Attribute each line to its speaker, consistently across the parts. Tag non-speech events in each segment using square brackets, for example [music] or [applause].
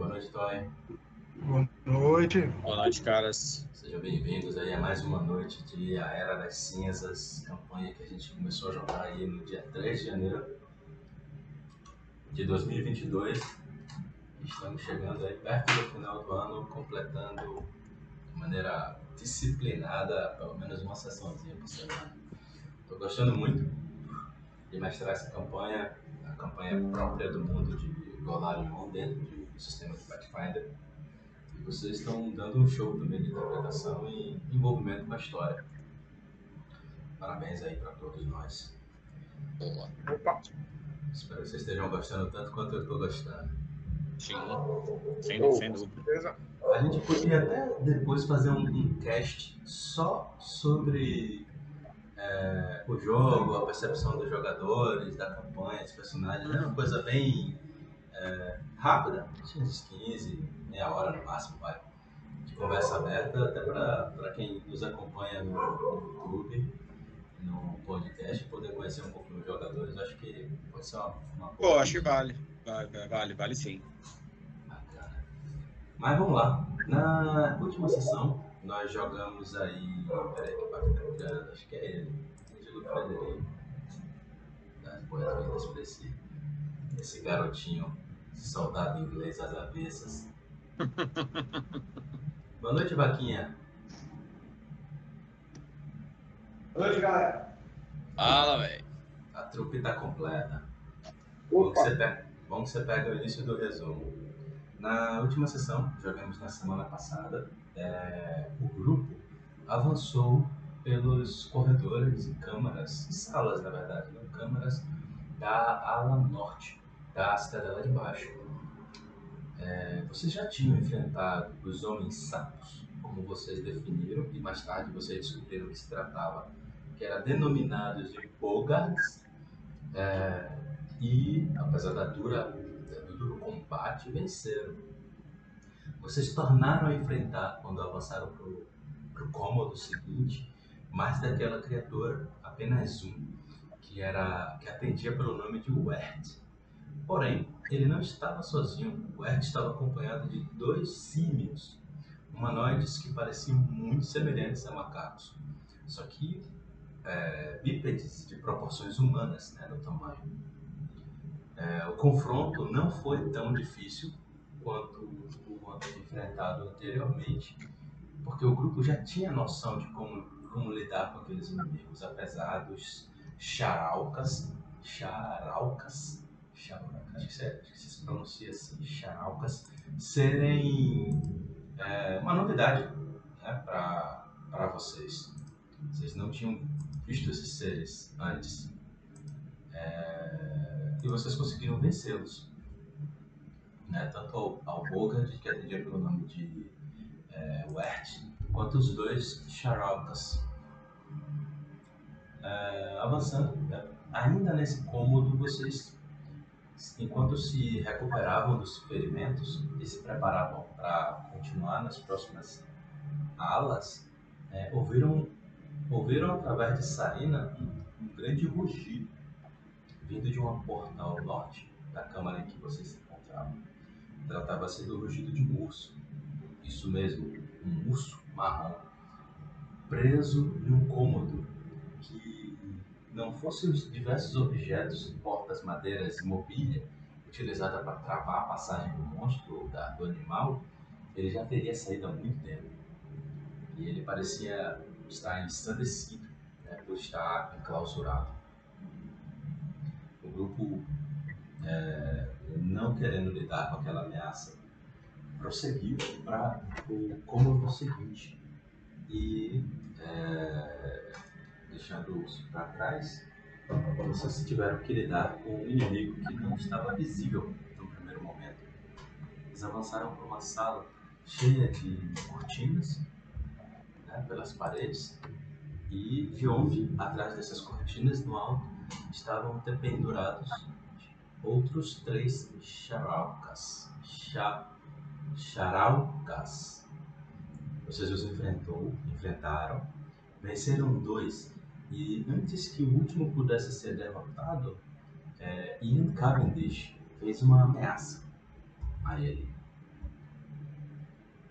Speaker 1: boa noite, Toy.
Speaker 2: Boa noite.
Speaker 3: Boa noite, caras.
Speaker 1: Sejam bem-vindos aí a mais uma noite de A Era das Cinzas, campanha que a gente começou a jogar aí no dia 3 de janeiro de 2022. Estamos chegando aí perto do final do ano, completando de maneira disciplinada pelo menos uma sessãozinha por semana. Estou gostando muito de mestrar essa campanha, a campanha própria do mundo de Golarion dentro do sistema de Pathfinder. E vocês estão dando um show também de interpretação e envolvimento com a história. Parabéns aí para todos nós.
Speaker 3: Boa.
Speaker 2: Opa.
Speaker 1: Espero que vocês estejam gostando tanto quanto eu estou gostando.
Speaker 3: Sim. Sem,
Speaker 2: Oh,
Speaker 3: dúvida.
Speaker 1: A gente podia até depois fazer um, um cast só sobre é, o jogo, a percepção dos jogadores, da campanha, dos personagens. É uma coisa bem é, rápida, uns 15, meia hora no máximo, vai. De conversa aberta, até para quem nos acompanha no, no YouTube, no podcast, poder conhecer um pouquinho os jogadores. Acho que pode ser uma, uma
Speaker 3: Pô, acho que vale. Vale, vale, vale sim.
Speaker 1: Bacana. Mas vamos lá. Na última sessão, nós jogamos aí. Peraí, que ligando? Acho que é ele. Frederico. Das boas-vindas pra esse, esse garotinho, soldado inglês às avessas. [laughs] Boa noite, Vaquinha.
Speaker 2: Boa noite, galera.
Speaker 3: Fala, velho.
Speaker 1: A trupe tá completa. Bom que, pega, bom que você pega o início do resumo. Na última sessão, jogamos na semana passada, é, o grupo avançou pelos corredores e câmaras, salas na verdade, não câmaras, da ala norte da cidadela de baixo. É, vocês já tinham enfrentado os homens sapos, como vocês definiram, e mais tarde vocês descobriram que se tratava, que era denominados de bogarts, é, e, apesar da dura, do duro combate, venceram. Vocês tornaram a enfrentar, quando avançaram para o cômodo seguinte, mais daquela criatura, apenas um, que, era, que atendia pelo nome de Wert. Porém, ele não estava sozinho. Wert estava acompanhado de dois símios, humanoides que pareciam muito semelhantes a macacos, só que é, bípedes de proporções humanas né, no tamanho. É, o confronto não foi tão difícil quanto o enfrentado anteriormente, porque o grupo já tinha noção de como, como lidar com aqueles inimigos, apesar dos charalcas, charalcas, charalcas acho que se, acho que se pronuncia assim, charalcas, serem é, uma novidade né, para vocês. Vocês não tinham visto esses seres antes. É, e vocês conseguiram vencê-los. Né? Tanto ao, ao Bogard, que atendia pelo nome de é, Wert, quanto os dois Charalcas. É, avançando, né? ainda nesse cômodo, vocês, enquanto se recuperavam dos ferimentos e se preparavam para continuar nas próximas alas, é, ouviram, ouviram através de Sarina um, um grande rugido vindo de uma porta ao norte da câmara em que vocês se encontravam. Tratava-se do rugido de um urso. Isso mesmo, um urso marrom, preso em um cômodo não fossem os diversos objetos, portas, madeiras e mobília utilizada para travar a passagem do monstro ou da, do animal, ele já teria saído há muito tempo. E ele parecia estar ensandecido né, por estar enclausurado o grupo, é, não querendo lidar com aquela ameaça, prosseguiu para o cômodo seguinte e, é, deixando isso para trás, vocês tiveram que lidar com um inimigo que não estava visível no primeiro momento. Eles avançaram para uma sala cheia de cortinas né, pelas paredes e de onde, atrás dessas cortinas, no alto, estavam dependurados outros três charaucas. Cha, charaucas. Vocês os enfrentou, enfrentaram, venceram dois, e antes que o último pudesse ser derrotado, é, Ian Cavendish fez uma ameaça. a ele.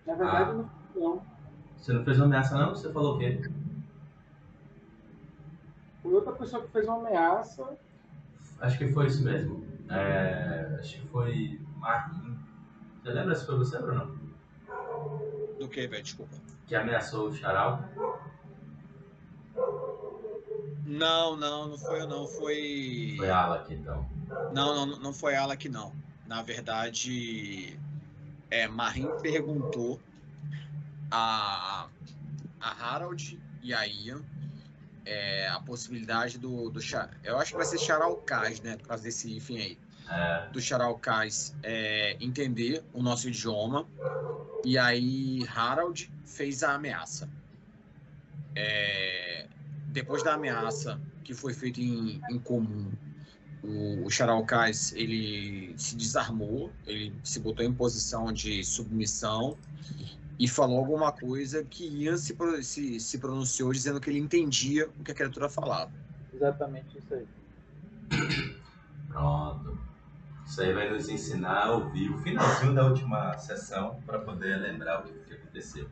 Speaker 4: Na verdade,
Speaker 1: Ah.
Speaker 4: não.
Speaker 1: Você não fez uma ameaça não? Você falou o quê?
Speaker 4: Foi outra pessoa que fez uma ameaça.
Speaker 1: Acho que foi isso mesmo. É, acho que foi Marim. Você lembra se foi você, Bruno?
Speaker 3: Do que, velho? Desculpa.
Speaker 1: Que ameaçou o Charal?
Speaker 3: Não, não, não foi eu não. Foi.
Speaker 1: Foi Alak, então.
Speaker 3: Não, não, não foi ela que não. Na verdade, é, Marim perguntou a, a Harold e a Ian é, a possibilidade do, do Eu acho que vai ser Charalcaz, né? Por causa desse enfim aí.
Speaker 1: É,
Speaker 3: Do Charalcaz é, entender o nosso idioma. E aí Harold fez a ameaça. É, depois da ameaça que foi feita em, em comum, o, o ele se desarmou, ele se botou em posição de submissão e falou alguma coisa que Ian se, se, se pronunciou dizendo que ele entendia o que a criatura falava.
Speaker 4: Exatamente isso aí.
Speaker 1: pronto. Isso aí vai nos ensinar a ouvir o finalzinho da última sessão para poder lembrar o que aconteceu.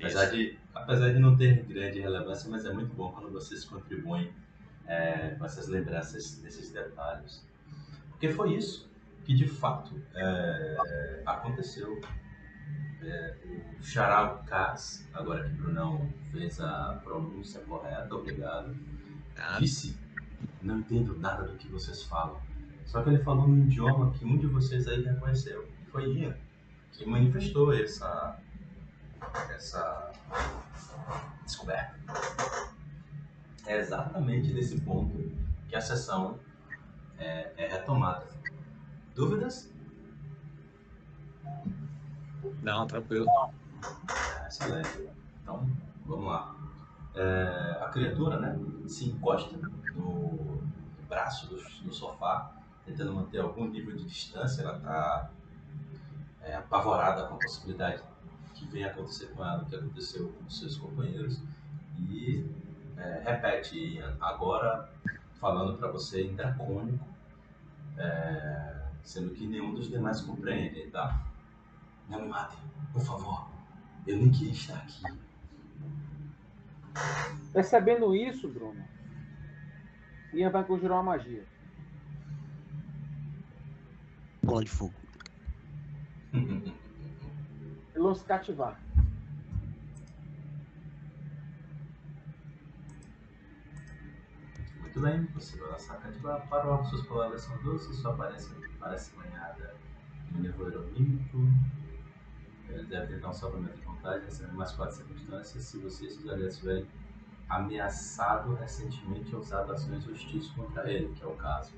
Speaker 1: Apesar de, apesar de não ter grande relevância, mas é muito bom quando vocês contribuem é, com essas lembranças desses detalhes. Porque foi isso que de fato é, aconteceu. É, o Charal Kaz, agora que o Brunão fez a pronúncia correta, obrigado,
Speaker 3: Tá?
Speaker 1: disse: Não entendo nada do que vocês falam. Só que ele falou num idioma que um de vocês aí reconheceu. Foi Ian, que manifestou essa, essa descoberta. É exatamente nesse ponto que a sessão é, é retomada. Dúvidas?
Speaker 3: Não, tranquilo.
Speaker 1: É, Excelente. Então, vamos lá. É, a criatura, né, se encosta no braço do, do sofá, tentando manter algum nível de distância. Ela está apavorada com a possibilidade que venha acontecer com ela, o que aconteceu com os seus companheiros. E é, repete, Ian, agora falando para você em dracônico, é, sendo que nenhum dos demais compreende, tá? Não me matem, por favor. Eu nem queria estar aqui.
Speaker 4: Percebendo isso, Bruno, Ian vai conjurar uma magia.
Speaker 5: Bola de fogo. [laughs]
Speaker 4: Lança cativar.
Speaker 1: Muito bem, você vai lançar cativar para o suas palavras são doces, sua aparência parece banhada em nevoeiro mímico. Ele deve tentar um salvamento de vontade, recebendo mais quatro circunstâncias se você e aliados tiverem ameaçado recentemente ou usado ações hostis contra ele, que é o caso.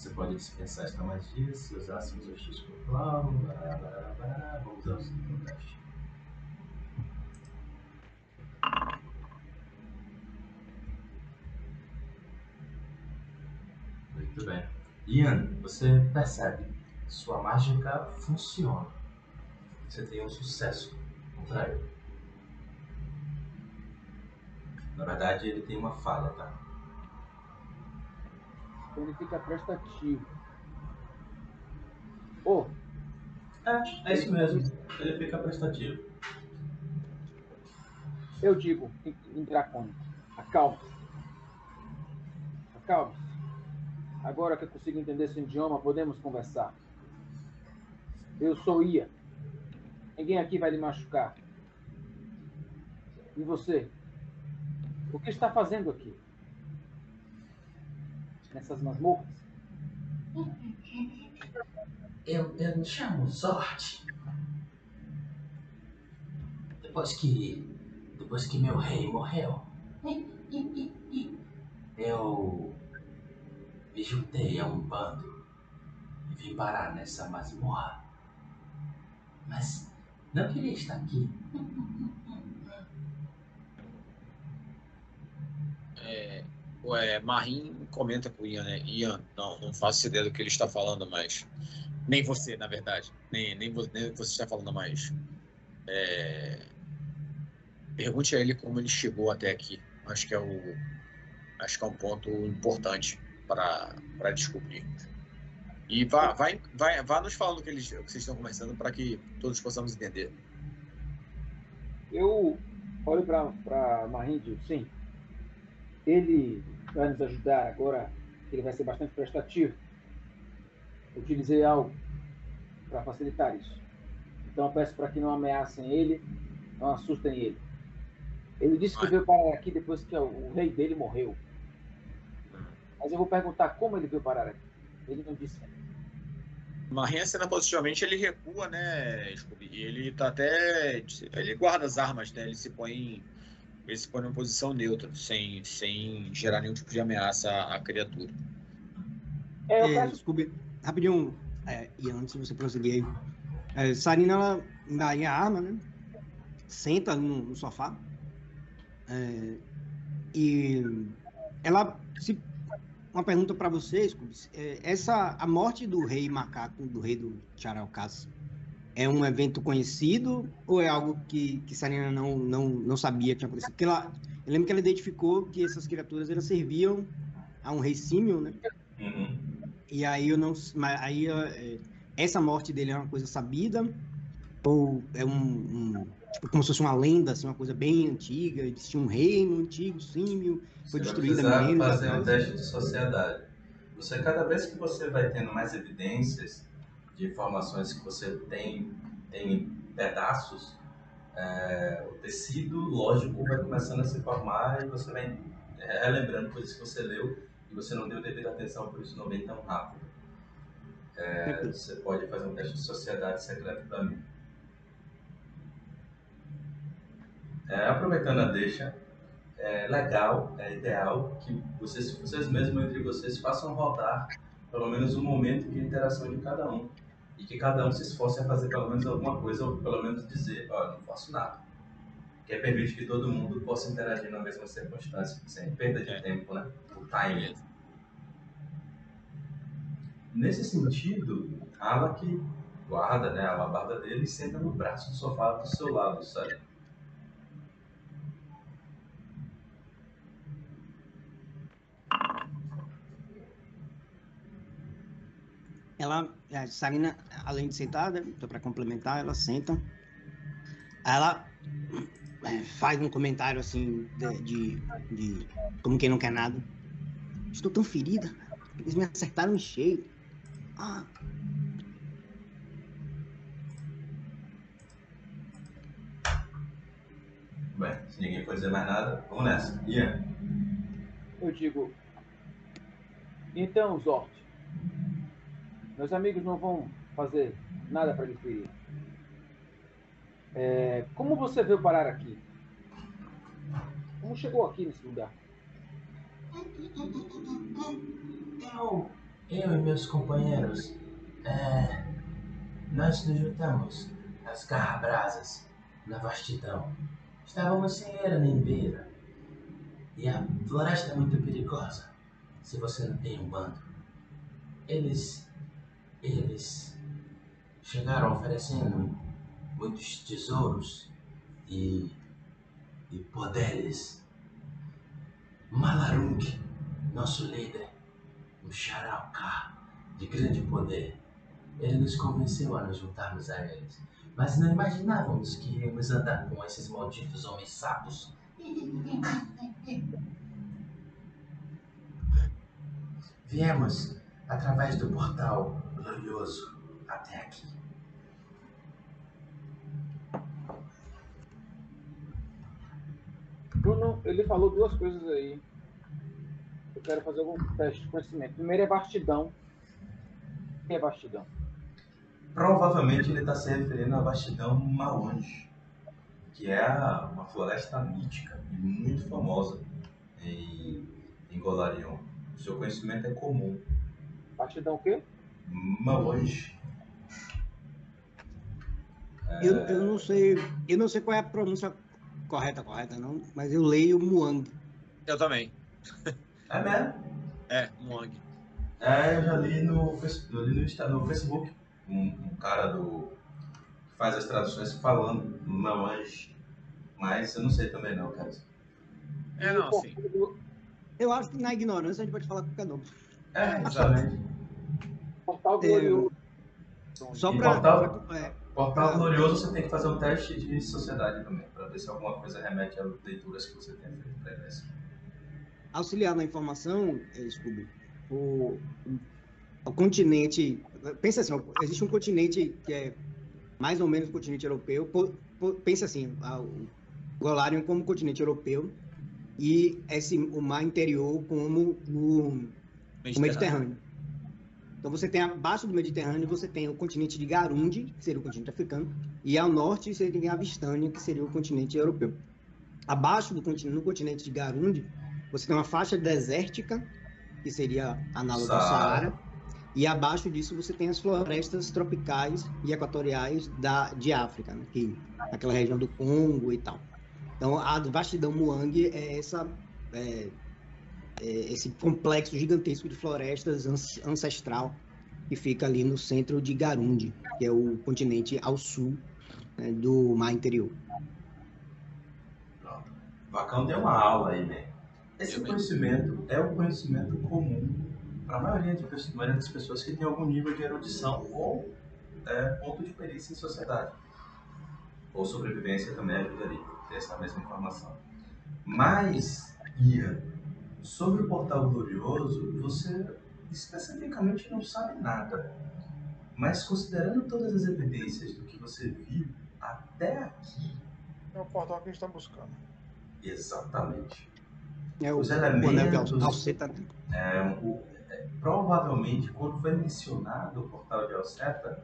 Speaker 1: Você pode dispensar esta magia se usar contra o alvo. bará, bará. Vamos ao segundo teste. Muito bem. Ian, você percebe, sua mágica funciona. Você tem um sucesso contra ele. Na verdade, ele tem uma falha, tá?
Speaker 4: Ele fica prestativo. Ô,
Speaker 1: É, é isso mesmo. Ele fica prestativo.
Speaker 4: eu digo em, em dracônico, acalme-se. Acalme-se. Agora que eu consigo entender seu idioma, podemos conversar. Eu sou Ian. Ninguém aqui vai lhe machucar. E você? O que está fazendo aqui? Nessas masmorras?
Speaker 1: Eu, eu me chamo Zord. Depois que. Depois que meu rei morreu. Eu. Me juntei a um bando. E vim parar nessa masmorra. Mas. Não queria estar aqui.
Speaker 3: É, ué, Marim comenta com o Ian, né? Ian, não, não faço ideia do que ele está falando, mas. Nem você, na verdade. Nem, nem, nem você está falando mais. É, Pergunte a ele como ele chegou até aqui. Acho que é o. Acho que é um ponto importante para descobrir. E vá, vai, vai, vá nos falando o que, eles, que vocês estão conversando para que todos possamos entender.
Speaker 4: Eu olho para Marim e digo, sim, ele vai nos ajudar agora, ele vai ser bastante prestativo. Utilizei algo para facilitar isso. Então eu peço para que não ameacem ele, não assustem ele. Ele disse que veio parar aqui depois que o rei dele morreu. Mas eu vou perguntar como ele veio parar aqui. Ele não disse.
Speaker 3: Marinha cena positivamente ele recua, né, Scooby? Ele tá até. Ele guarda as armas, né? Ele se põe. Ele se põe numa posição neutra, sem, sem gerar nenhum tipo de ameaça à, à criatura.
Speaker 6: É, eu peço... Scooby, rapidinho, é, e antes de você prosseguir aí. É, Sarina, ela daria a arma, né? Senta no, no sofá. É, e ela se uma pergunta para vocês, é, essa a morte do rei macaco, do rei do Charalcas, é um evento conhecido ou é algo que, que Sarina não, não, não sabia que tinha acontecido? Porque ela, eu lembro que ela identificou que essas criaturas elas serviam a um rei símil, né? Uhum. E aí eu não, mas aí é, essa morte dele é uma coisa sabida ou é um, um tipo, como se fosse uma lenda, assim, uma coisa bem antiga, existia um reino antigo, símio, foi destruído
Speaker 1: a milênios fazer um teste de sociedade. Você, cada vez que você vai tendo mais evidências de informações que você tem, tem pedaços, é, o tecido lógico vai começando a se formar e você vai é, relembrando coisas que você leu e você não deu devida atenção, por isso não vem tão rápido. É, você pode fazer um teste de sociedade secreta para mim. É, aproveitando a deixa, é legal, é ideal que vocês, vocês mesmos entre vocês façam rodar pelo menos um momento de interação de cada um. E que cada um se esforce a fazer pelo menos alguma coisa, ou pelo menos dizer, ó, oh, não faço nada. Que é permite que todo mundo possa interagir na mesma circunstância, sem perda de é. tempo, né? O timing. Nesse sentido, Ala que guarda né, a alabarda dele e senta no braço do sofá do seu lado, sabe?
Speaker 6: Ela, a Sarina, além de sentada, então para complementar, ela senta. Ela é, faz um comentário assim de, de, de, como quem não quer nada. Estou tão ferida. Eles me acertaram em cheio. Ah.
Speaker 1: Bem, se ninguém for dizer mais nada, vamos nessa. Ian.
Speaker 4: Eu digo. Então, Zort, meus amigos não vão fazer nada para lhe ferir. É, como você veio parar aqui? Como chegou aqui nesse lugar?
Speaker 7: Eu, eu e meus companheiros, é, nós nos juntamos nas garrabrasas, na vastidão. Estávamos sem era nem beira. E a floresta é muito perigosa se você não tem um bando. Eles eles chegaram oferecendo muitos tesouros e, e poderes. Malarung, nosso líder, um Xarauká de grande poder, ele nos convenceu a nos juntarmos a eles. Mas não imaginávamos que iríamos andar com esses malditos homens sapos. Viemos através do portal glorioso até aqui.
Speaker 4: Bruno, ele falou duas coisas aí. Eu quero fazer algum teste de conhecimento. Primeiro é vastidão. O que é vastidão?
Speaker 1: Provavelmente ele está se referindo à vastidão Maonge, que é uma floresta mítica e muito famosa em, em Golarion. O seu conhecimento é comum.
Speaker 4: Vastidão o quê?
Speaker 1: Malange.
Speaker 6: Eu, eu não sei, eu não sei qual é a pronúncia correta, correta não, mas eu leio Muang.
Speaker 3: Eu também.
Speaker 1: É mesmo?
Speaker 3: É, Muang.
Speaker 1: É, eu já li no, eu li no, no Facebook um, um, cara do que faz as traduções falando Malange, mas eu não sei também não, cara.
Speaker 3: É, não, sim.
Speaker 6: Eu acho que na ignorância a gente pode falar qualquer nome.
Speaker 1: É, exatamente.
Speaker 4: Portal glorioso.
Speaker 6: Só para.
Speaker 1: portal?
Speaker 6: É,
Speaker 1: Portal Glorioso você tem que fazer um teste de sociedade também, pra ver se alguma coisa remete a leituras que você tenha feito previamente.
Speaker 6: auxiliar na informação, eh, Scooby, o, o continente. Pensa assim, existe um continente que é mais ou menos o continente europeu. po- po- Pensa assim, o Golarion como continente europeu e esse, o mar interior como o, o Mediterrâneo. Então você tem abaixo do Mediterrâneo, você tem o continente de Garundi, que seria o continente africano, e ao norte você tem a Vistânia, que seria o continente europeu. Abaixo do continente, no continente de Garundi, você tem uma faixa desértica, que seria análoga ao
Speaker 1: Saara.
Speaker 6: E abaixo disso você tem as florestas tropicais e equatoriais da, de África, né, que aquela região do Congo e tal. Então a vastidão Muang é essa é, esse complexo gigantesco de florestas ancestral que fica ali no centro de Garundi, que é o continente ao sul né, do mar interior.
Speaker 1: Pronto. Vacão deu uma aula aí, né? Esse
Speaker 3: Eu bem.
Speaker 1: conhecimento é o conhecimento comum para a maioria, de pessoas- maioria das pessoas que tem algum nível de erudição ou é, ponto de perícia em sociedade. Ou sobrevivência também ajudaria, ter essa mesma informação. Mas, Ian, sobre o Portal Glorioso, você especificamente não sabe nada. Mas considerando todas as evidências do que você viu até aqui,
Speaker 2: É o portal que a gente tá buscando.
Speaker 1: exatamente.
Speaker 6: É o
Speaker 1: Os
Speaker 6: o
Speaker 1: elementos-
Speaker 6: Al- Alceta, né?
Speaker 1: É, o- é, provavelmente, quando foi mencionado o portal de Alceta,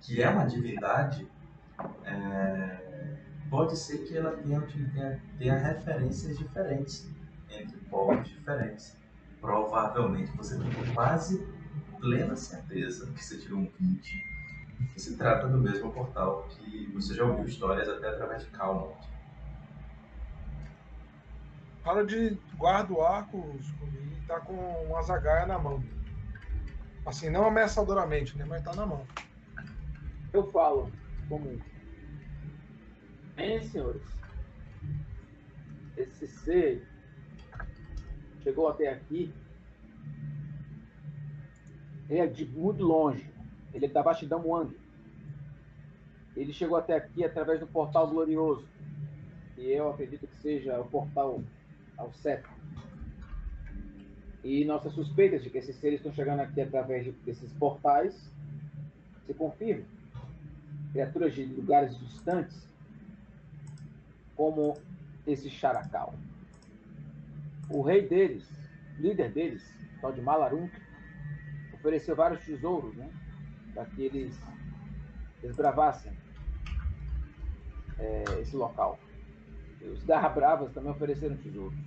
Speaker 1: que é uma divindade, é, pode ser que ela tenha, tenha, tenha referências diferentes povos diferentes. Provavelmente você tem quase plena certeza que você tirou um 20, que se trata do mesmo portal que você já ouviu histórias até através de Calmont.
Speaker 2: Para de guarda o arco e tá com uma zagaia na mão. Assim, não ameaçadoramente, né? Mas tá na mão.
Speaker 4: Eu falo como. Bem, senhores. Esse ser chegou até aqui. Ele é de muito longe. Ele é da Bastidão Wang. Ele chegou até aqui através do portal glorioso. E eu acredito que seja o portal ao Seta. E nossas suspeitas de que esses seres estão chegando aqui através de- desses portais se confirmam criaturas de lugares distantes, como esse Characal. O rei deles, líder deles, tal de Malarunk, ofereceu vários tesouros, né? Para que eles desbravassem é, esse local. E os Garra Bravas também ofereceram tesouros.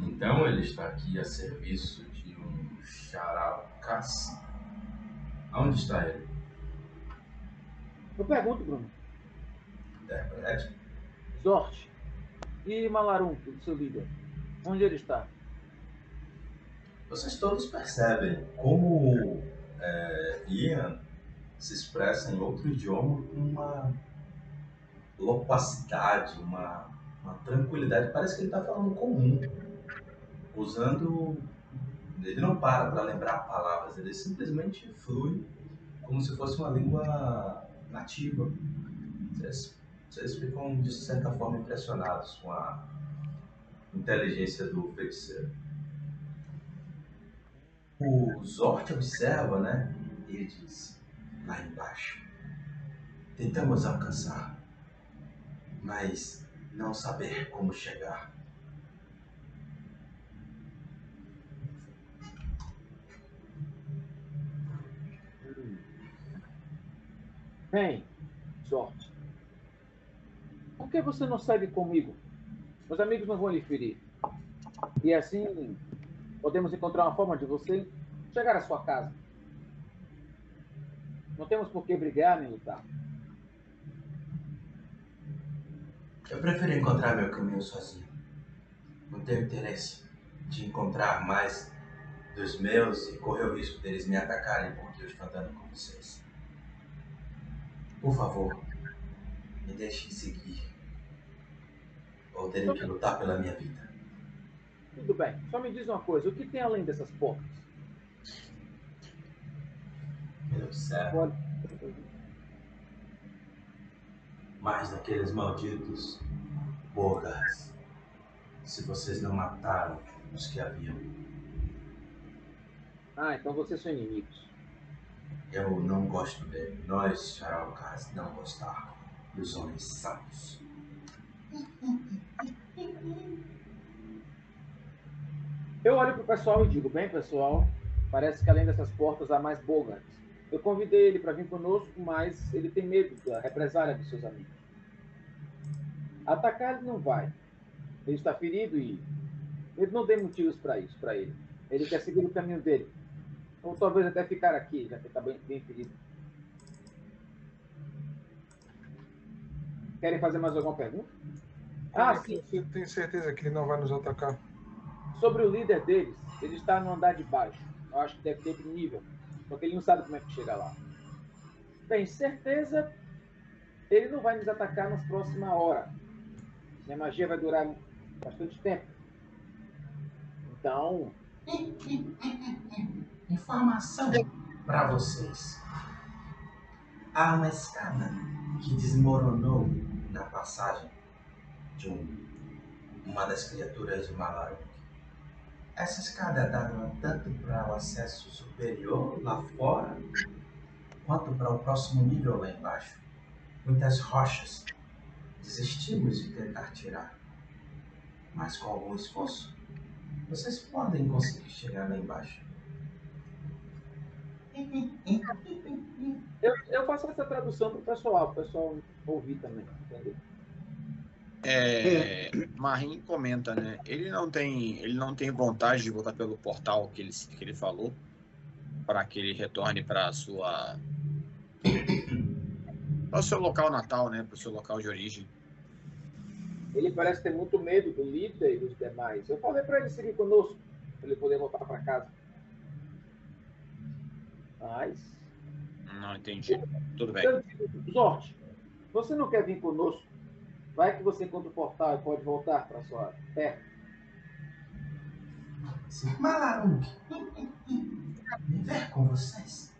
Speaker 1: Então ele está aqui a serviço de um Charalcas. Aonde está ele?
Speaker 4: Eu pergunto, Bruno,
Speaker 1: Interprete.
Speaker 4: Zort e Malarunk, o seu líder, onde ele está?
Speaker 1: Vocês todos percebem como é, Ian se expressa em outro idioma com uma loquacidade, uma, uma tranquilidade. Parece que ele está falando comum, usando. Ele não para para lembrar palavras, ele simplesmente flui como se fosse uma língua nativa. Vocês, vocês ficam, de certa forma, impressionados com a inteligência do feiticeiro. O Zort observa, né? Ele diz: lá embaixo. Tentamos alcançar, mas não saber como chegar.
Speaker 4: Bem, Zort, por que você não segue comigo? Meus amigos não vão lhe ferir. E assim, podemos encontrar uma forma de você chegar à sua casa. Não temos por que brigar nem lutar.
Speaker 1: Eu prefiro encontrar meu caminho sozinho. Não tenho interesse de encontrar mais dos meus e correr o risco deles me atacarem porque eu estou andando com vocês. Por favor, me deixem seguir. Ou terem que lutar pela minha vida.
Speaker 4: Tudo bem. Só me diz uma coisa: o que tem além dessas portas?
Speaker 1: Meu céu.
Speaker 4: Pode...
Speaker 1: Mais daqueles malditos Bogas. Se vocês não mataram os que haviam.
Speaker 4: Ah, então vocês são inimigos.
Speaker 1: Eu não gosto dele. Nós, Charalcas, não gostamos dos homens sábios.
Speaker 4: Eu olho pro pessoal e digo: bem, pessoal, parece que além dessas portas há mais Bogans. Eu convidei ele para vir conosco, mas ele tem medo da represália dos seus amigos. Atacar ele não vai. Ele está ferido e ele não tem motivos para isso, para ele. Ele quer seguir o caminho dele. Ou talvez até ficar aqui, já que está bem, bem ferido. Querem fazer mais alguma pergunta?
Speaker 2: Ah, sim. Você tem certeza que ele não vai nos atacar?
Speaker 4: Sobre o líder deles, ele está no andar de baixo. Eu acho que deve ter outro nível. Porque ele não sabe como é que chega lá. Bem, certeza ele não vai nos atacar nas próximas horas. Minha magia vai durar bastante tempo. Então.
Speaker 1: Informação para vocês. Há uma escada que desmoronou na passagem de um, uma das criaturas de Malaruk. Essa escada dava tanto para o acesso superior lá fora, quanto para o próximo nível lá embaixo. Muitas rochas. Desistimos de tentar tirar. Mas com algum esforço, vocês podem conseguir chegar lá embaixo.
Speaker 4: Eu, eu faço essa tradução para o pessoal, para o pessoal ouvir também, entendeu?
Speaker 3: É, Marim comenta, né? Ele não tem, ele não tem vontade de voltar pelo portal que ele, que ele falou para que ele retorne para sua para o seu local natal, né? Para o seu local de origem.
Speaker 4: Ele parece ter muito medo do líder e dos demais. Eu falei para ele seguir conosco, para ele poder voltar para casa. Mas.
Speaker 3: Não entendi. Tudo bem.
Speaker 4: Sorte. Você não quer vir conosco? Vai que você encontra o portal e pode voltar para sua terra.
Speaker 1: Malarung, me [laughs] ver com vocês.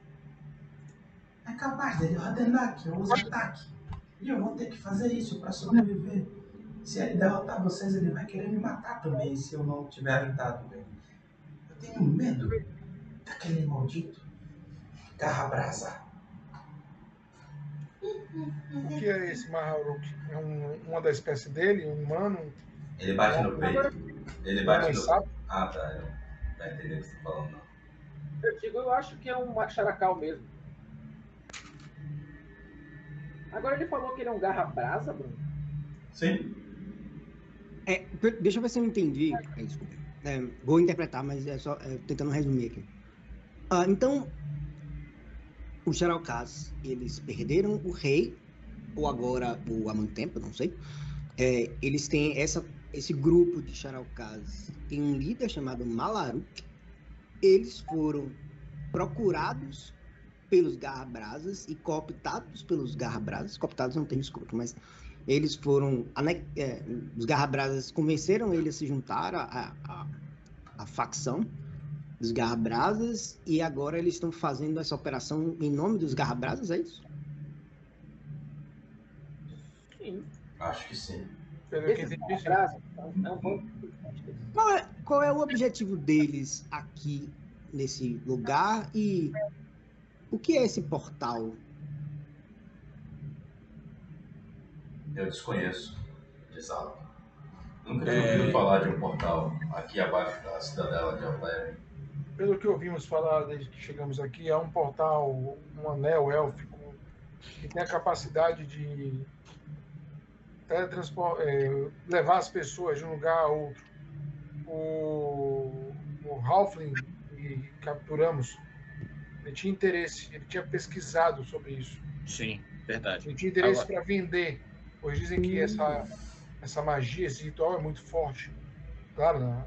Speaker 1: É capaz dele ordenar que eu use ataque. E eu vou ter que fazer isso para sobreviver. Se ele derrotar vocês, ele vai querer me matar também se eu não tiver aventado bem. Eu tenho medo daquele maldito Garra Brasa.
Speaker 2: O que é esse Maharuk? É um, uma da espécie dele, um humano?
Speaker 8: Ele bate no peito. Ele bate no.
Speaker 2: Sabe?
Speaker 8: Ah, tá. Eu não entendi o que você tá falando, não.
Speaker 4: Eu digo, eu acho que é um macharacal mesmo. Agora ele falou que ele é um garra brasa, Bruno?
Speaker 8: Sim.
Speaker 6: É, deixa eu ver se eu entendi. É, desculpa. É, vou interpretar, mas é só é, tentando resumir aqui. Ah, então, os Xeralcás, eles perderam o rei, ou agora o há muito tempo, não sei. É, eles têm essa, esse grupo de Xeralcás, tem um líder chamado Malaruk. Eles foram procurados pelos Garrabrasas e cooptados pelos Garrabrasas. Cooptados não tem escudo, mas eles foram. É, os Garrabrasas convenceram ele a se juntar à facção dos Garrabrasas e agora eles estão fazendo essa operação em nome dos Garrabrasas, é isso?
Speaker 4: Sim.
Speaker 8: Acho que sim.
Speaker 2: Pelo que
Speaker 4: Esses. Garrabrasas é.
Speaker 6: Qual é, qual é o objetivo deles aqui nesse lugar e o que é esse portal?
Speaker 8: Eu desconheço. Diz Alan. Nunca
Speaker 3: É.
Speaker 8: tinha ouvido falar de um portal aqui abaixo da cidadela de Altair.
Speaker 2: Pelo que ouvimos falar desde que chegamos aqui, é um portal, um anel élfico, que tem a capacidade de é, levar as pessoas de um lugar a outro. O, o Halfling que capturamos, ele tinha interesse, ele tinha pesquisado sobre isso.
Speaker 3: Sim, verdade.
Speaker 2: Ele tinha interesse para vender, pois dizem que essa, essa magia, esse ritual é muito forte. Claro, né?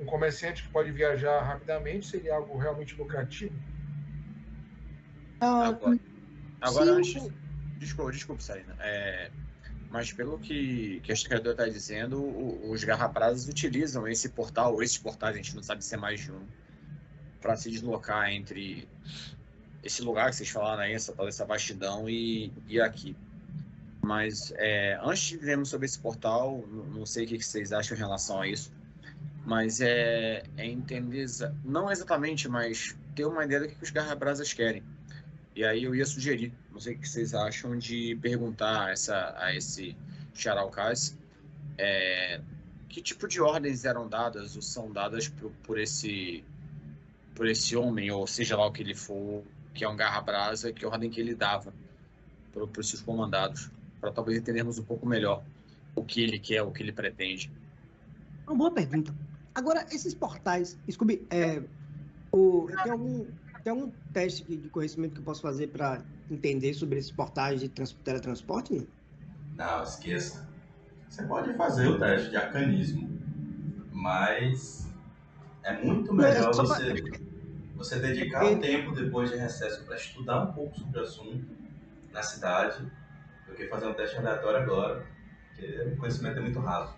Speaker 2: Um comerciante que pode viajar rapidamente seria algo realmente lucrativo.
Speaker 6: Ah,
Speaker 3: Agora, agora
Speaker 6: sim.
Speaker 3: antes. Desculpa, desculpa, Sarina. É, mas pelo que, que a criadora está dizendo, os garrabrasas utilizam esse portal, ou esses portais, a gente não sabe se é mais de um, para se deslocar entre esse lugar que vocês falaram aí, essa tal dessa vastidão e, e aqui. Mas é, antes de vermos sobre esse portal, não sei o que vocês acham em relação a isso, mas é, é entender, não exatamente, mas ter uma ideia do que os garrabrasas querem. E aí eu ia sugerir, não sei o que vocês acham, de perguntar a, essa, a esse Charalcaz é, que tipo de ordens eram dadas ou são dadas por, por, esse por esse homem, ou seja lá o que ele for, que é um garra-brasa, que ordem que ele dava para os seus comandados, para talvez entendermos um pouco melhor o que ele quer, o que ele pretende.
Speaker 6: Uma boa pergunta. Agora, esses portais, Scooby, é, o, tem algum tem algum teste de conhecimento que eu posso fazer para entender sobre esses portais de teletransporte? Não?
Speaker 1: não, esqueça. Você pode fazer o teste de arcanismo, mas é muito melhor é você, pra... você dedicar um tempo depois de recesso para estudar um pouco sobre o assunto na cidade do que fazer um teste aleatório agora, porque o conhecimento é muito raso.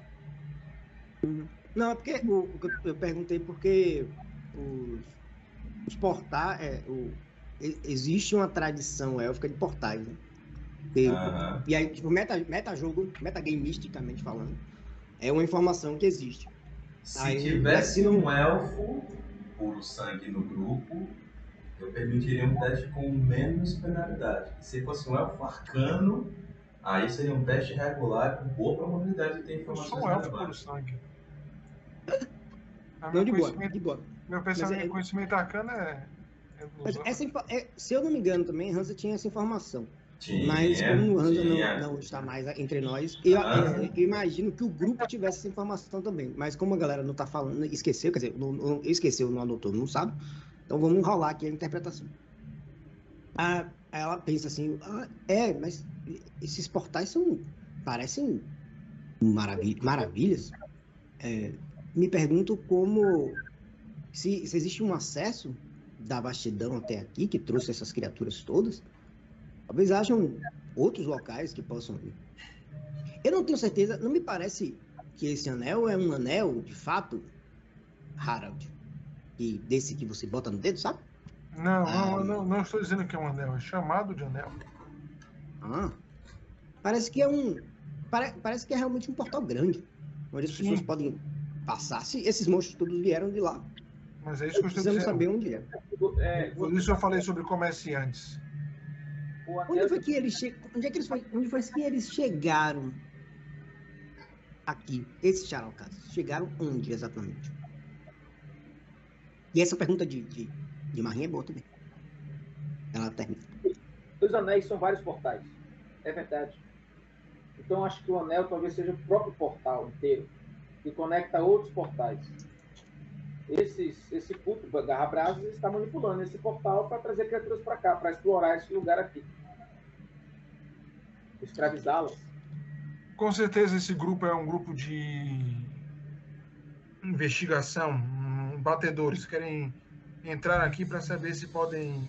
Speaker 6: Uhum. Não, é porque o, eu perguntei porque os os portais. É, o, existe uma tradição élfica de portais, né? E, uhum. e aí, tipo, meta, meta-jogo, metagamisticamente falando, é uma informação que existe.
Speaker 1: Se aí, tivesse não... um elfo puro sangue no grupo, eu permitiria um teste com menos penalidade. Se fosse um elfo arcano, aí seria um teste regular com boa probabilidade de ter informações
Speaker 2: eu sou um elfo puro sangue.
Speaker 6: Não, de boa, de boa.
Speaker 2: Meu pensamento, é, conhecimento arcano é.
Speaker 6: é essa, é, se eu não me engano também, Hansa tinha essa informação.
Speaker 1: Tinha,
Speaker 6: mas como o Hansa não, não, está mais entre nós, eu, eu, eu, imagino que o grupo tivesse essa informação também. Mas como a galera não está falando, esqueceu, quer dizer, não, não, esqueceu, não anotou, não sabe. Então vamos rolar aqui a interpretação. Ah, ela pensa assim, ah, é, mas esses portais são parecem maravilhas. É, me pergunto como se, se existe um acesso da vastidão até aqui, que trouxe essas criaturas todas, talvez hajam outros locais que possam ir. Eu não tenho certeza, não me parece que esse anel é um anel, de fato, Harald, e desse que você bota no dedo, sabe?
Speaker 2: Não, ah, não, não, não, estou dizendo que é um anel, é chamado de anel.
Speaker 6: Ah, parece que é um, pare, parece que é realmente um portal grande, onde as Sim. pessoas podem passar. Se esses monstros todos vieram de lá.
Speaker 2: Mas é isso que eu estou
Speaker 6: dizendo. saber onde é.
Speaker 2: é. Por isso eu falei sobre comerciantes.
Speaker 6: Onde foi que eles che... onde é que eles foi... onde foi que eles chegaram aqui? Esses Charalcas chegaram onde exatamente? E essa pergunta de, de, de Marinha é boa também. Ela termina.
Speaker 4: Os anéis são vários portais. É verdade. Então acho que o anel talvez seja o próprio portal inteiro que conecta outros portais esses, esse culto Garra Brasas está manipulando esse portal para trazer criaturas para cá, para explorar esse lugar aqui. Escravizá-las.
Speaker 2: Com certeza esse grupo é um grupo de investigação, batedores, querem entrar aqui para saber se podem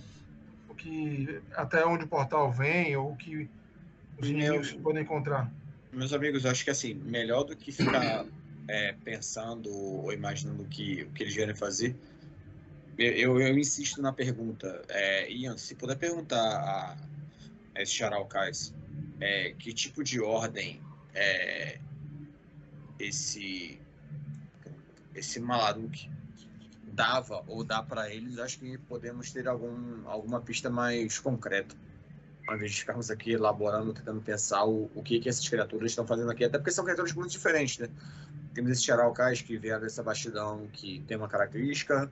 Speaker 2: o que até onde o portal vem ou o que os inimigos podem encontrar.
Speaker 3: Meus amigos, acho que assim, melhor do que ficar é, pensando ou imaginando que, o que eles querem fazer, eu, eu, eu, insisto na pergunta. É, Ian, se puder perguntar a, a esse Charalcais é, que tipo de ordem é, esse, esse Malaruk dava ou dá para eles, acho que podemos ter algum, alguma pista mais concreta. Ao invés de ficarmos aqui elaborando, tentando pensar o, o que, que essas criaturas estão fazendo aqui, até porque são criaturas muito diferentes, né? Temos esses charaucais que vieram dessa bastidão que tem uma característica.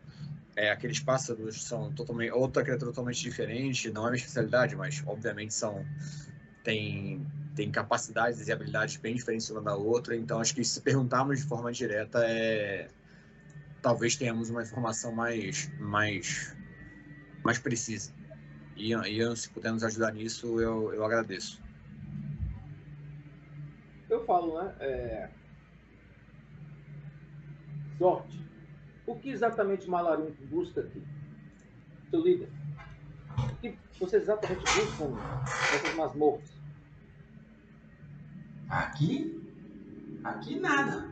Speaker 3: É, aqueles pássaros são totalmente outra criatura totalmente diferente. Não é minha especialidade, mas obviamente são tem tem capacidades e habilidades bem diferentes uma da outra. Então acho que se perguntarmos de forma direta é talvez tenhamos uma informação mais mais mais precisa. E Ian, se puder nos ajudar nisso, eu, eu agradeço.
Speaker 4: Eu falo, né? É sorte. O que exatamente Malarum busca aqui? Seu líder. O que vocês exatamente buscam nessas masmorras?
Speaker 1: Aqui? Aqui nada.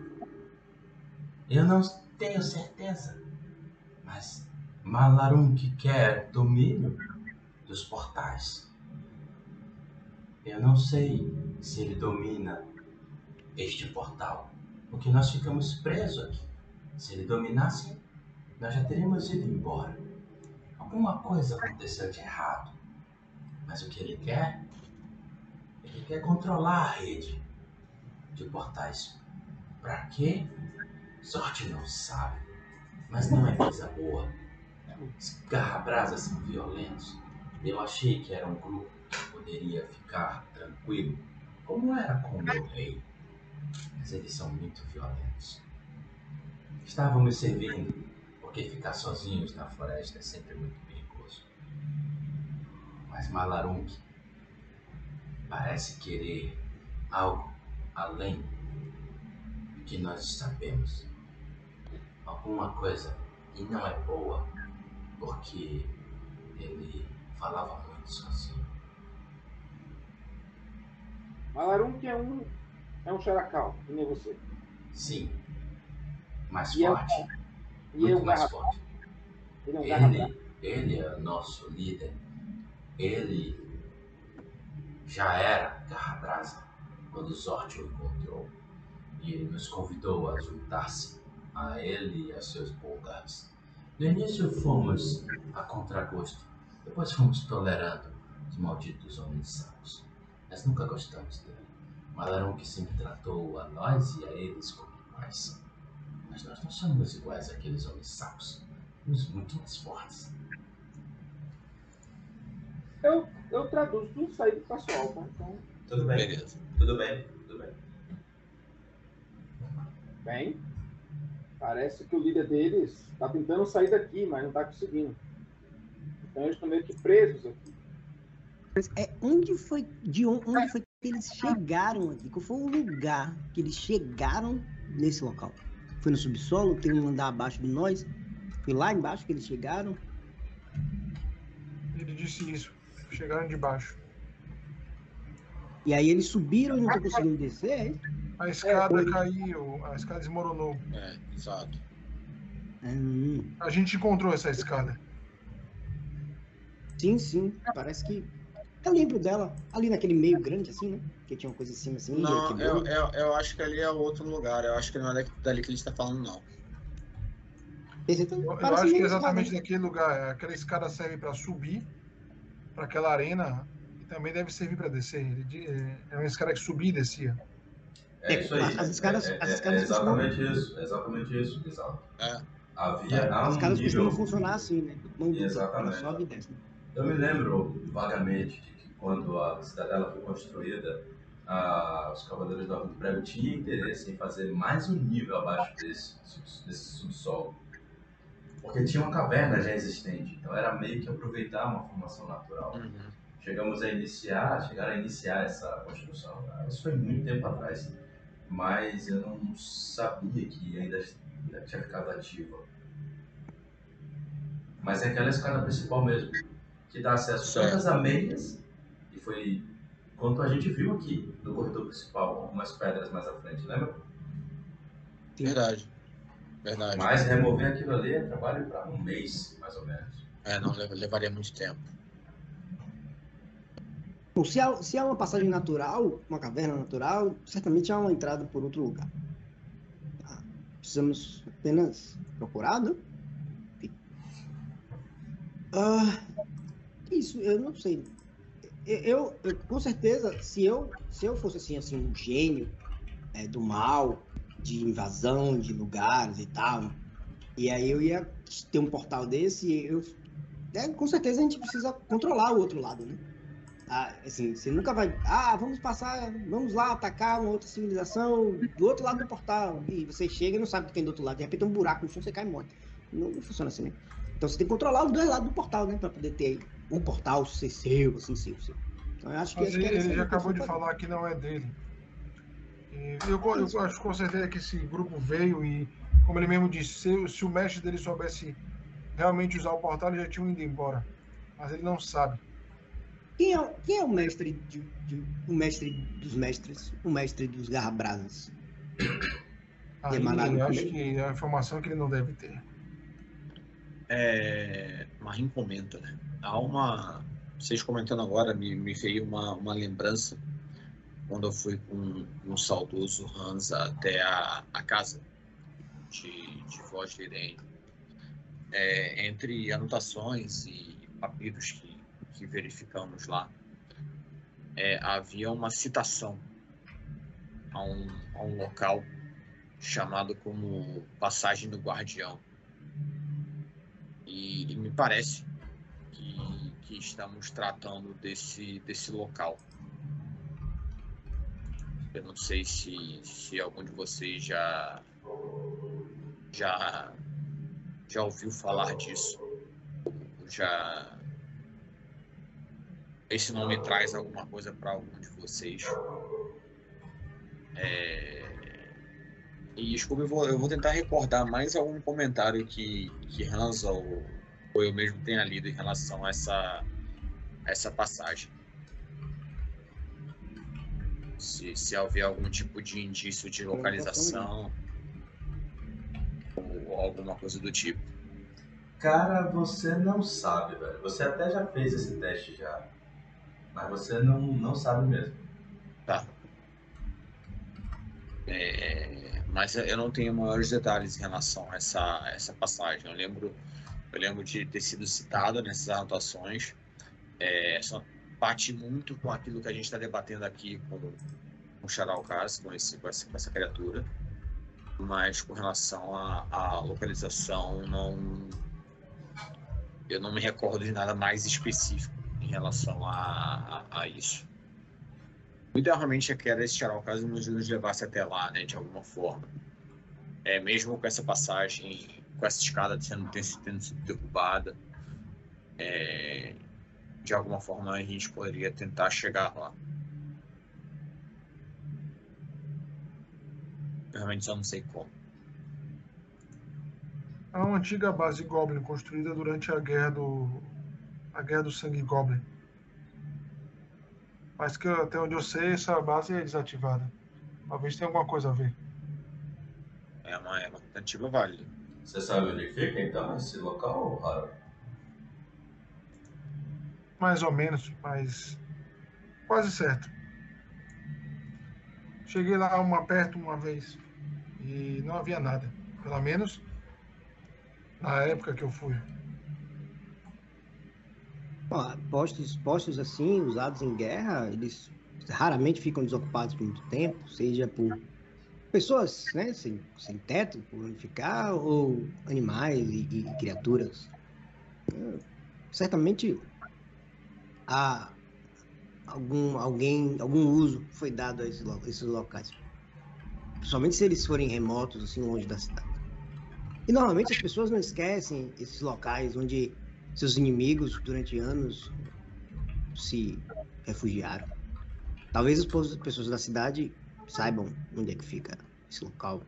Speaker 1: Eu não tenho certeza. Mas Malarum que quer domínio dos portais. Eu não sei se ele domina este portal, porque nós ficamos presos aqui. Se ele dominasse, nós já teríamos ido embora. Alguma coisa aconteceu de errado. Mas o que ele quer? Ele quer controlar a rede de portais. Para quê? Sorte não sabe. Mas não é coisa boa. Os garra-brasas são violentos. Eu achei que era um grupo que poderia ficar tranquilo, como era com o meu rei. Mas eles são muito violentos. Estavam me servindo, porque ficar sozinhos na floresta é sempre muito perigoso. Mas Malarunk parece querer algo além do que nós sabemos. Alguma coisa que não é boa, porque ele falava muito sozinho.
Speaker 4: Malarunk é um é um xaracal, que nem você.
Speaker 1: Sim, mais
Speaker 4: E é
Speaker 1: forte,
Speaker 4: E é
Speaker 1: muito
Speaker 4: um
Speaker 1: mais
Speaker 4: garra,
Speaker 1: forte.
Speaker 4: ele é um
Speaker 1: Ele, ele é nosso líder. Ele já era Garra Brasa quando Zort o encontrou. E ele nos convidou a juntar-se a ele e a seus Bolgars. No início fomos a contragosto, depois fomos tolerando os malditos homens sapos. Mas nunca gostamos dele. Malarão que sempre tratou a nós e a eles como iguais. Mas nós não somos iguais àqueles homens sapos. Somos muito mais fortes.
Speaker 4: Eu, eu traduzo tudo isso aí pro pessoal, tá? Então,
Speaker 9: Tudo bem,
Speaker 3: Beleza.
Speaker 9: tudo bem, tudo bem.
Speaker 4: bem, parece que o líder deles está tentando sair daqui, mas não está conseguindo. Então eles estão meio que presos aqui.
Speaker 6: É onde foi, de on- onde foi que eles chegaram aqui? Qual foi o lugar que eles chegaram nesse local? Foi no subsolo? Tem um andar abaixo de nós? Foi lá embaixo que eles chegaram?
Speaker 2: Ele disse isso. Chegaram de baixo.
Speaker 6: E aí eles subiram e não estão conseguindo descer? é isso?
Speaker 2: A escada
Speaker 4: foi.
Speaker 2: caiu, a escada desmoronou.
Speaker 3: É, exato.
Speaker 6: Hum,
Speaker 2: A gente encontrou essa escada.
Speaker 6: Sim, sim. Parece que. Eu lembro dela. Ali naquele meio grande, assim, né? Que tinha uma coisa em cima assim.
Speaker 3: Não, eu, eu, eu acho que ali é outro lugar. Eu acho que não é dali que a gente tá falando, não.
Speaker 6: Esse então,
Speaker 2: Eu, eu acho que é
Speaker 6: meio
Speaker 2: exatamente daquele lugar. Aquela escada serve para subir para aquela arena e também deve servir para descer. É- É uma escada que subia e descia.
Speaker 9: É
Speaker 6: É,
Speaker 9: isso aí.
Speaker 6: as escadas-
Speaker 9: é, é-
Speaker 6: as
Speaker 9: é
Speaker 6: escadas
Speaker 9: exatamente isso, é exatamente isso, exato.
Speaker 3: É.
Speaker 9: Havia
Speaker 6: As
Speaker 9: um
Speaker 6: caras costumam
Speaker 9: nível.
Speaker 6: funcionar assim, né? Mão dupla, sobe e desce. né?
Speaker 9: Eu me lembro vagamente de que quando a cidadela foi construída, ah, os Cavaleiros da Ordem do Prego tinham interesse em fazer mais um nível abaixo desse, desse subsolo. Porque tinha uma caverna já existente, então era meio que aproveitar uma formação natural.
Speaker 3: Uhum.
Speaker 9: Chegamos a iniciar, chegaram a iniciar essa construção. tá? Isso foi muito tempo atrás, mas eu não sabia que ainda, ainda tinha ficado ativa. Mas é aquela escada principal mesmo, que dá acesso a
Speaker 3: Certo.
Speaker 9: todas as meias, e foi quanto a gente viu aqui no corredor principal, algumas pedras mais à frente, lembra?
Speaker 3: Verdade. Verdade.
Speaker 9: Mas remover aquilo ali é trabalho para um mês, mais ou menos.
Speaker 3: É, não leva- levaria muito tempo.
Speaker 6: Bom, se há, se há uma passagem natural, uma caverna natural, certamente há uma entrada por outro lugar. Tá? Precisamos apenas procurar, né? Ah, isso, eu não sei. Eu, eu- com certeza, se eu, se eu fosse assim, assim um gênio é, do mal, de invasão de lugares e tal, e aí eu ia ter um portal desse, eu, é, com certeza a gente precisa controlar o outro lado, né? Ah, assim, você nunca vai. Ah, vamos passar, vamos lá atacar uma outra civilização do outro lado do portal. E você chega e não sabe o que tem do outro lado. De repente um buraco no chão, você cai e morre. Não, não funciona assim, né? Então você tem que controlar os dois lados do portal, né? Pra poder ter um portal ser seu, assim, seu, seu. Então eu acho que.
Speaker 2: Mas
Speaker 6: que
Speaker 2: ele, ele já acabou de falar que não é dele. Eu, eu acho com certeza que esse grupo veio e, como ele mesmo disse, se, se o mestre dele soubesse realmente usar o portal, ele já tinha ido embora. Mas ele não sabe.
Speaker 6: Quem é, quem é o mestre de, de, o mestre dos mestres? O mestre dos garrabrasas?
Speaker 2: Aí, eu acho que a informação que ele não deve ter.
Speaker 3: É, Marim comenta, né? Há uma. Vocês comentando agora me, me veio uma, uma lembrança quando eu fui com um saudoso Hans até a, a casa de, de Voz de Irene. É, entre anotações e papiros que, que verificamos lá, é, havia uma citação a um, a um local chamado como Passagem do Guardião. E, e me parece que, que, estamos tratando desse, desse local. Eu não sei se, se algum de vocês já, já, já ouviu falar disso. Já. Esse nome traz alguma coisa para algum de vocês. É, e desculpa, eu vou, eu vou tentar recordar mais algum comentário que, que Hans ou, ou eu mesmo tenha lido em relação a essa, a essa passagem. Se, se houver algum tipo de indício de localização ou, ou alguma coisa do tipo.
Speaker 1: Cara, você não sabe, velho. Você até já fez esse teste já. Mas você não, não sabe mesmo.
Speaker 3: Tá. É, mas eu não tenho maiores detalhes em relação a essa, essa passagem. Eu lembro, eu lembro de ter sido citado nessas anotações. É, só bate muito com aquilo que a gente está debatendo aqui com, com o Charalcas, com, com, essa, com essa criatura. Mas com relação à localização, não, eu não me recordo de nada mais específico em relação a, a, a isso. Idealmente, eu quero esse Charalcas nos, nos levasse até lá, né, de alguma forma. É, mesmo com essa passagem, com essa escada sendo, tendo sido derrubada, é, de alguma forma a gente poderia tentar chegar lá. Realmente só não sei como.
Speaker 2: É uma antiga base Goblin construída durante a guerra do a guerra do sangue Goblin. Mas que até onde eu sei, essa base é desativada. Talvez tenha alguma coisa a ver.
Speaker 3: É uma, é uma tentativa válida.
Speaker 1: Você sabe onde fica então esse local, Harold?
Speaker 2: Mais ou menos, mas quase certo. Cheguei lá uma perto uma vez e não havia nada. Pelo menos na época que eu fui
Speaker 6: postos, postos assim, usados em guerra, eles raramente ficam desocupados por muito tempo, seja por pessoas né, sem, sem teto, por onde ficar, ou animais e, e criaturas. Certamente há algum, alguém, algum uso foi dado a esses, esses locais. Principalmente se eles forem remotos, assim, longe da cidade. E normalmente as pessoas não esquecem esses locais onde seus inimigos durante anos se refugiaram. Talvez as pessoas da cidade saibam onde é que fica esse local.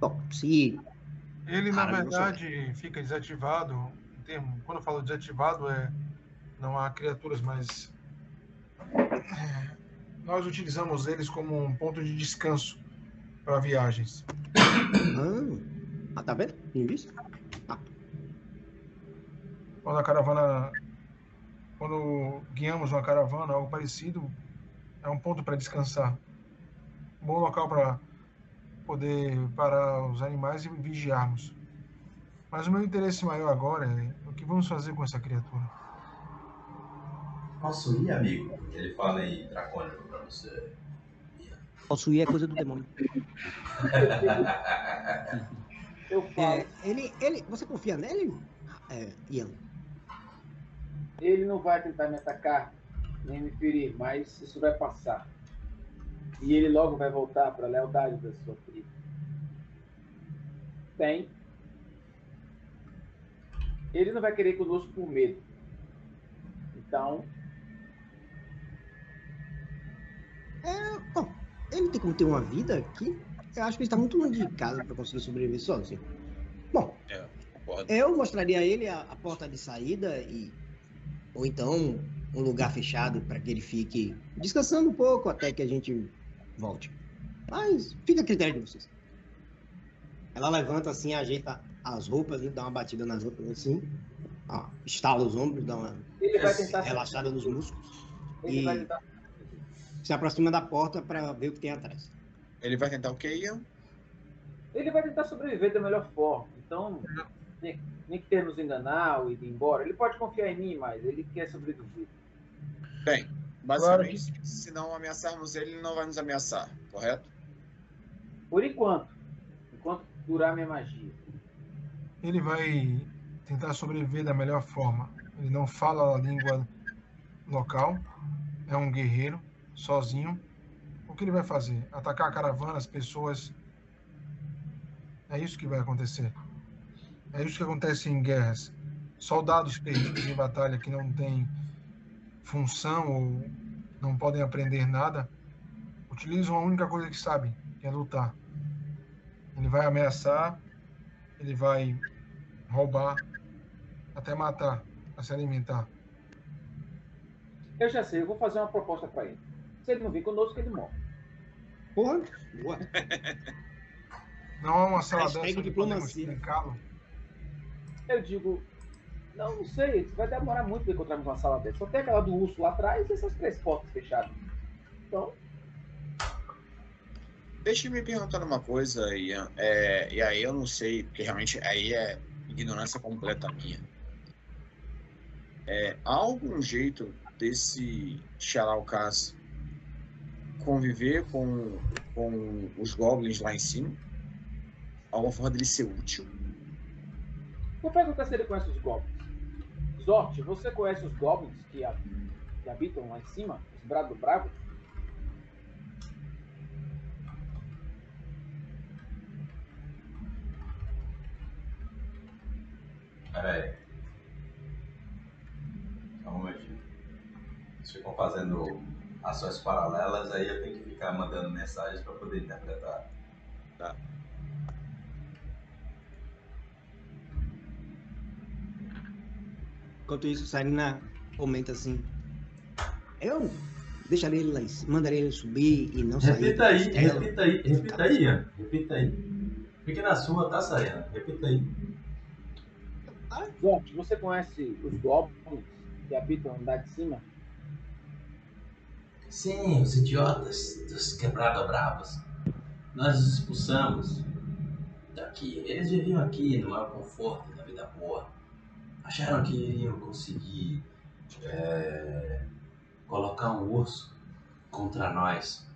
Speaker 6: Bom, se.
Speaker 2: Ele, na verdade, fica desativado. Termo, quando eu falo desativado, é. Não há criaturas, mas. É, nós utilizamos eles como um ponto de descanso para viagens.
Speaker 6: Ah, ah tá vendo? Visto?
Speaker 2: Quando a caravana, quando guiamos uma caravana, algo parecido, é um ponto para descansar. Um bom local para poder parar os animais e vigiarmos. Mas o meu interesse maior agora é o que vamos fazer com essa criatura.
Speaker 1: Posso ir, amigo? Ele fala em dracônico para você.
Speaker 6: Posso ir é coisa do demônio. [laughs]
Speaker 4: Eu falo.
Speaker 6: É, ele, ele, você confia nele, é, Ian?
Speaker 4: Ele não vai tentar me atacar nem me ferir, mas isso vai passar. E ele logo vai voltar para a lealdade da sua tribo. Tem. Ele não vai querer conosco por medo. Então.
Speaker 6: É, bom, ele tem como ter uma vida aqui. Eu acho que ele está muito longe de casa para conseguir sobreviver sozinho. Bom, é, eu mostraria a ele a, a porta de saída e ou então um lugar fechado para que ele fique descansando um pouco até que a gente volte. Mas fica a critério de vocês. Ela levanta assim, ajeita as roupas, dá uma batida nas roupas assim, ó, estala os ombros, dá uma relaxada nos músculos e tentar... se aproxima da porta para ver o que tem atrás.
Speaker 3: Ele vai tentar o que, Ian?
Speaker 4: Ele vai tentar sobreviver da melhor forma. Então, nem, nem que ter nos enganar ou ir embora. Ele pode confiar em mim, mas ele quer sobreviver.
Speaker 3: Bem, basicamente, claro que... se não ameaçarmos ele, ele não vai nos ameaçar, correto?
Speaker 4: Por enquanto. Enquanto durar minha magia.
Speaker 2: Ele vai tentar sobreviver da melhor forma. Ele não fala a língua local, é um guerreiro, sozinho. O que ele vai fazer? Atacar a caravana, as pessoas. É isso que vai acontecer. É isso que acontece em guerras. Soldados perdidos em batalha que não têm função ou não podem aprender nada, utilizam a única coisa que sabem, que é lutar. Ele vai ameaçar, ele vai roubar, até matar, a se alimentar.
Speaker 4: Eu já sei, eu vou fazer uma proposta para ele. Se ele não vir conosco, ele morre.
Speaker 6: Porra, boa.
Speaker 2: Não há uma sala dessa diplomacia.
Speaker 4: Eu digo, não, não sei, vai demorar muito para encontrarmos uma sala dessa. Só tem aquela do urso lá atrás e essas três portas fechadas. Então.
Speaker 3: Deixa eu me perguntar uma coisa, Ian. É, e aí eu não sei, porque realmente aí é ignorância completa minha. É, há algum jeito desse Xaralcas conviver com, com os goblins lá em cima? Alguma forma dele ser útil?
Speaker 4: Vou perguntar se ele conhece os goblins. Zort, você conhece os goblins que, que habitam lá em cima? Os Brado Bravo?
Speaker 1: Peraí. Só um momentinho. Eles ficam fazendo ações paralelas, aí eu tenho que ficar mandando mensagens para poder interpretar. Tá.
Speaker 6: Enquanto isso, Sarina comenta assim: Eu deixaria ele lá em cima, mandaria ele subir e não sair.
Speaker 1: Repita aí, repita aí, repita aí, Ian. Repita aí. Fique na sua, tá, Sarina? Repita aí.
Speaker 4: Jorge, você conhece os goblins que habitam andar de cima?
Speaker 7: Sim, os idiotas dos quebrada bravos. Nós os expulsamos daqui. Eles viviam aqui no maior conforto da vida boa acharam que iriam conseguir é, colocar um urso contra nós.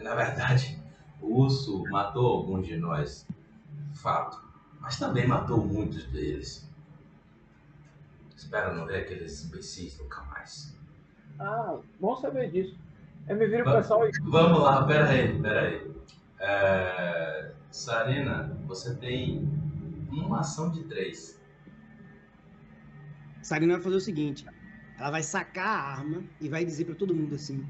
Speaker 7: Na verdade, o urso matou alguns de nós, fato, mas também matou muitos deles. Espero não ver aqueles imbecis nunca mais.
Speaker 4: Ah, bom saber disso. Eu me viro para pessoal e...
Speaker 1: Vamos lá, pera aí, pera aí. É... Sarina, você tem uma ação de três.
Speaker 6: Sarina vai fazer o seguinte: ela vai sacar a arma e vai dizer para todo mundo assim: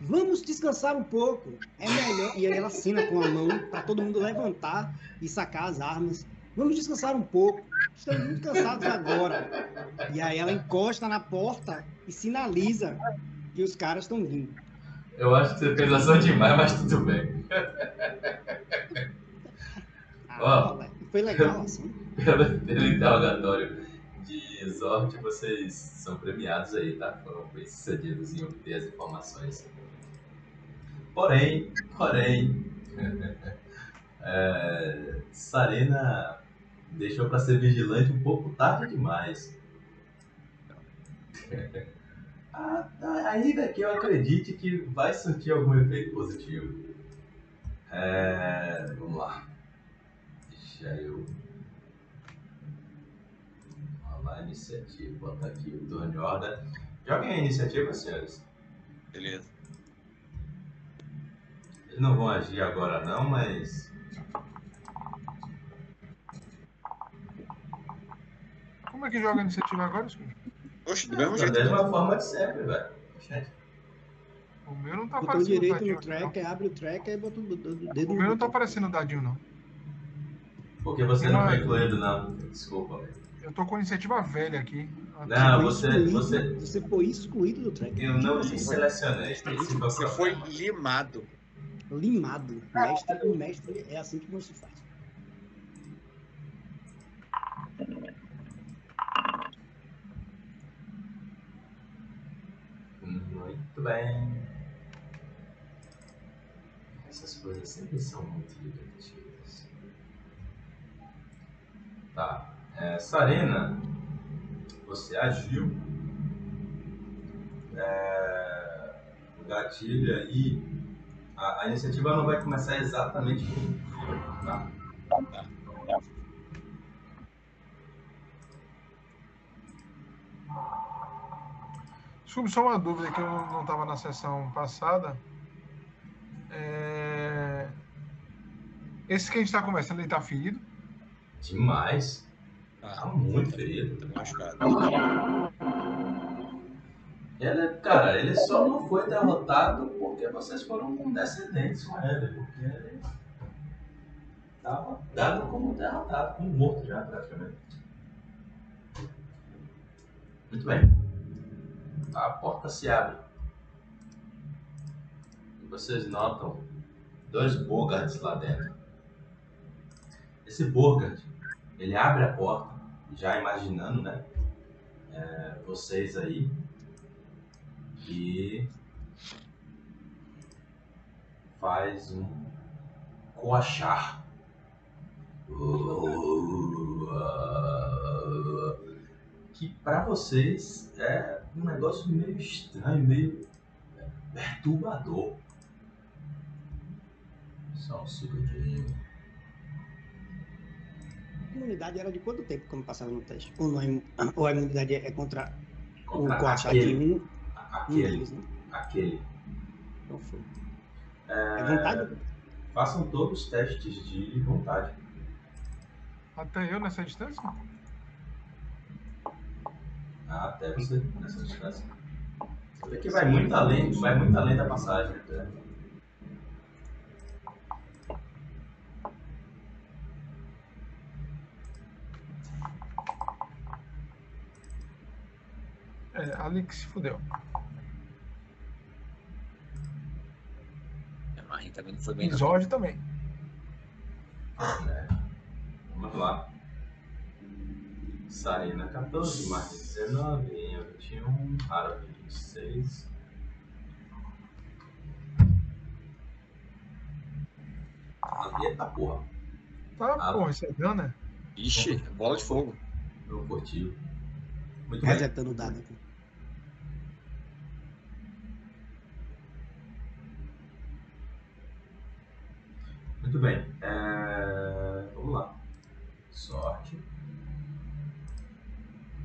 Speaker 6: Vamos descansar um pouco, é melhor. E aí ela assina com a mão para todo mundo levantar e sacar as armas. Vamos descansar um pouco, estamos muito cansados agora. E aí ela encosta na porta e sinaliza que os caras estão vindo.
Speaker 1: Eu acho que você fez ação demais, mas tudo bem.
Speaker 6: Ah, foi legal assim.
Speaker 1: Pelo, pelo interrogatório de sorte vocês são premiados aí, tá? Foram bem sucedidos em obter as informações. Porém, porém, [laughs] é, Sarena deixou para ser vigilante um pouco tarde demais. [laughs] Ah, tá, ainda que eu acredite que vai surtir algum efeito positivo. É, vamos lá. Deixa eu lá, iniciativa. Botar aqui o turno de ordem. Joguem a iniciativa, senhores.
Speaker 3: Beleza.
Speaker 1: Eles não vão agir agora não, mas.
Speaker 2: Como é que joga a iniciativa agora, Scooby?
Speaker 3: Oxe, do mesmo
Speaker 1: jeito. Da mesma forma de sempre, velho.
Speaker 2: O meu não tá
Speaker 6: Botou aparecendo. direito no tracker, abre o tracker e bota o dedo.
Speaker 2: O meu não tá aparecendo o dadinho, não.
Speaker 1: Porque você não foi incluído, não. Desculpa, velho.
Speaker 2: Eu tô com iniciativa velha aqui.
Speaker 1: Não, você,
Speaker 6: excluído,
Speaker 1: você.
Speaker 6: Você foi excluído do track.
Speaker 1: Eu não
Speaker 6: Você
Speaker 1: te selecionei. O
Speaker 3: Você foi limado.
Speaker 6: Limado. Mestre com mestre é assim que não se faz.
Speaker 1: Muito bem. Essas coisas sempre são muito divertidas. Tá. É, Sarena, você agiu. É, o gatilho aí. A, a iniciativa não vai começar exatamente como. Tá?
Speaker 2: Desculpe, só uma dúvida que eu não estava na sessão passada. É, Esse que a gente está conversando, ele está ferido?
Speaker 1: Demais. Tá muito ferido.
Speaker 3: tá machucado.
Speaker 1: Ele, cara, ele só não foi derrotado porque vocês foram condescendentes com ele, porque ele estava dado como derrotado, como morto já praticamente. Muito bem. A porta se abre. E vocês notam dois Bogarts lá dentro. Esse Bogart, ele abre a porta, já imaginando, né? é, vocês aí. E faz um coachar. Que pra vocês é um negócio meio estranho, meio perturbador. Só um segundinho.
Speaker 6: A imunidade era de quanto tempo quando passava no teste? Ou, não é ou a imunidade é contra,
Speaker 1: Contra
Speaker 6: o coachar de
Speaker 1: aquele,
Speaker 6: um,
Speaker 1: aquele,
Speaker 6: deles, né?
Speaker 1: aquele.
Speaker 6: Não foi.
Speaker 1: É,
Speaker 6: É vontade?
Speaker 1: façam todos os testes de vontade.
Speaker 2: Até eu nessa distância?
Speaker 1: Até você nessa distância. Você vê que vai muito além, vai muito além da passagem. Né?
Speaker 2: É, ali que se fudeu.
Speaker 3: A Marinha também não foi bem.
Speaker 2: Exódio também.
Speaker 1: É. Vamos lá. Sarina 14, mais 19, Enha 21, Ara 26. Eita porra,
Speaker 2: Tá,
Speaker 1: Ah.
Speaker 2: porra, isso é dano, né?
Speaker 3: Ixi, bola de fogo.
Speaker 1: eu curti. Muito bem.
Speaker 6: Resetando o dado aqui.
Speaker 1: Muito bem. É, Vamos lá. Sorte.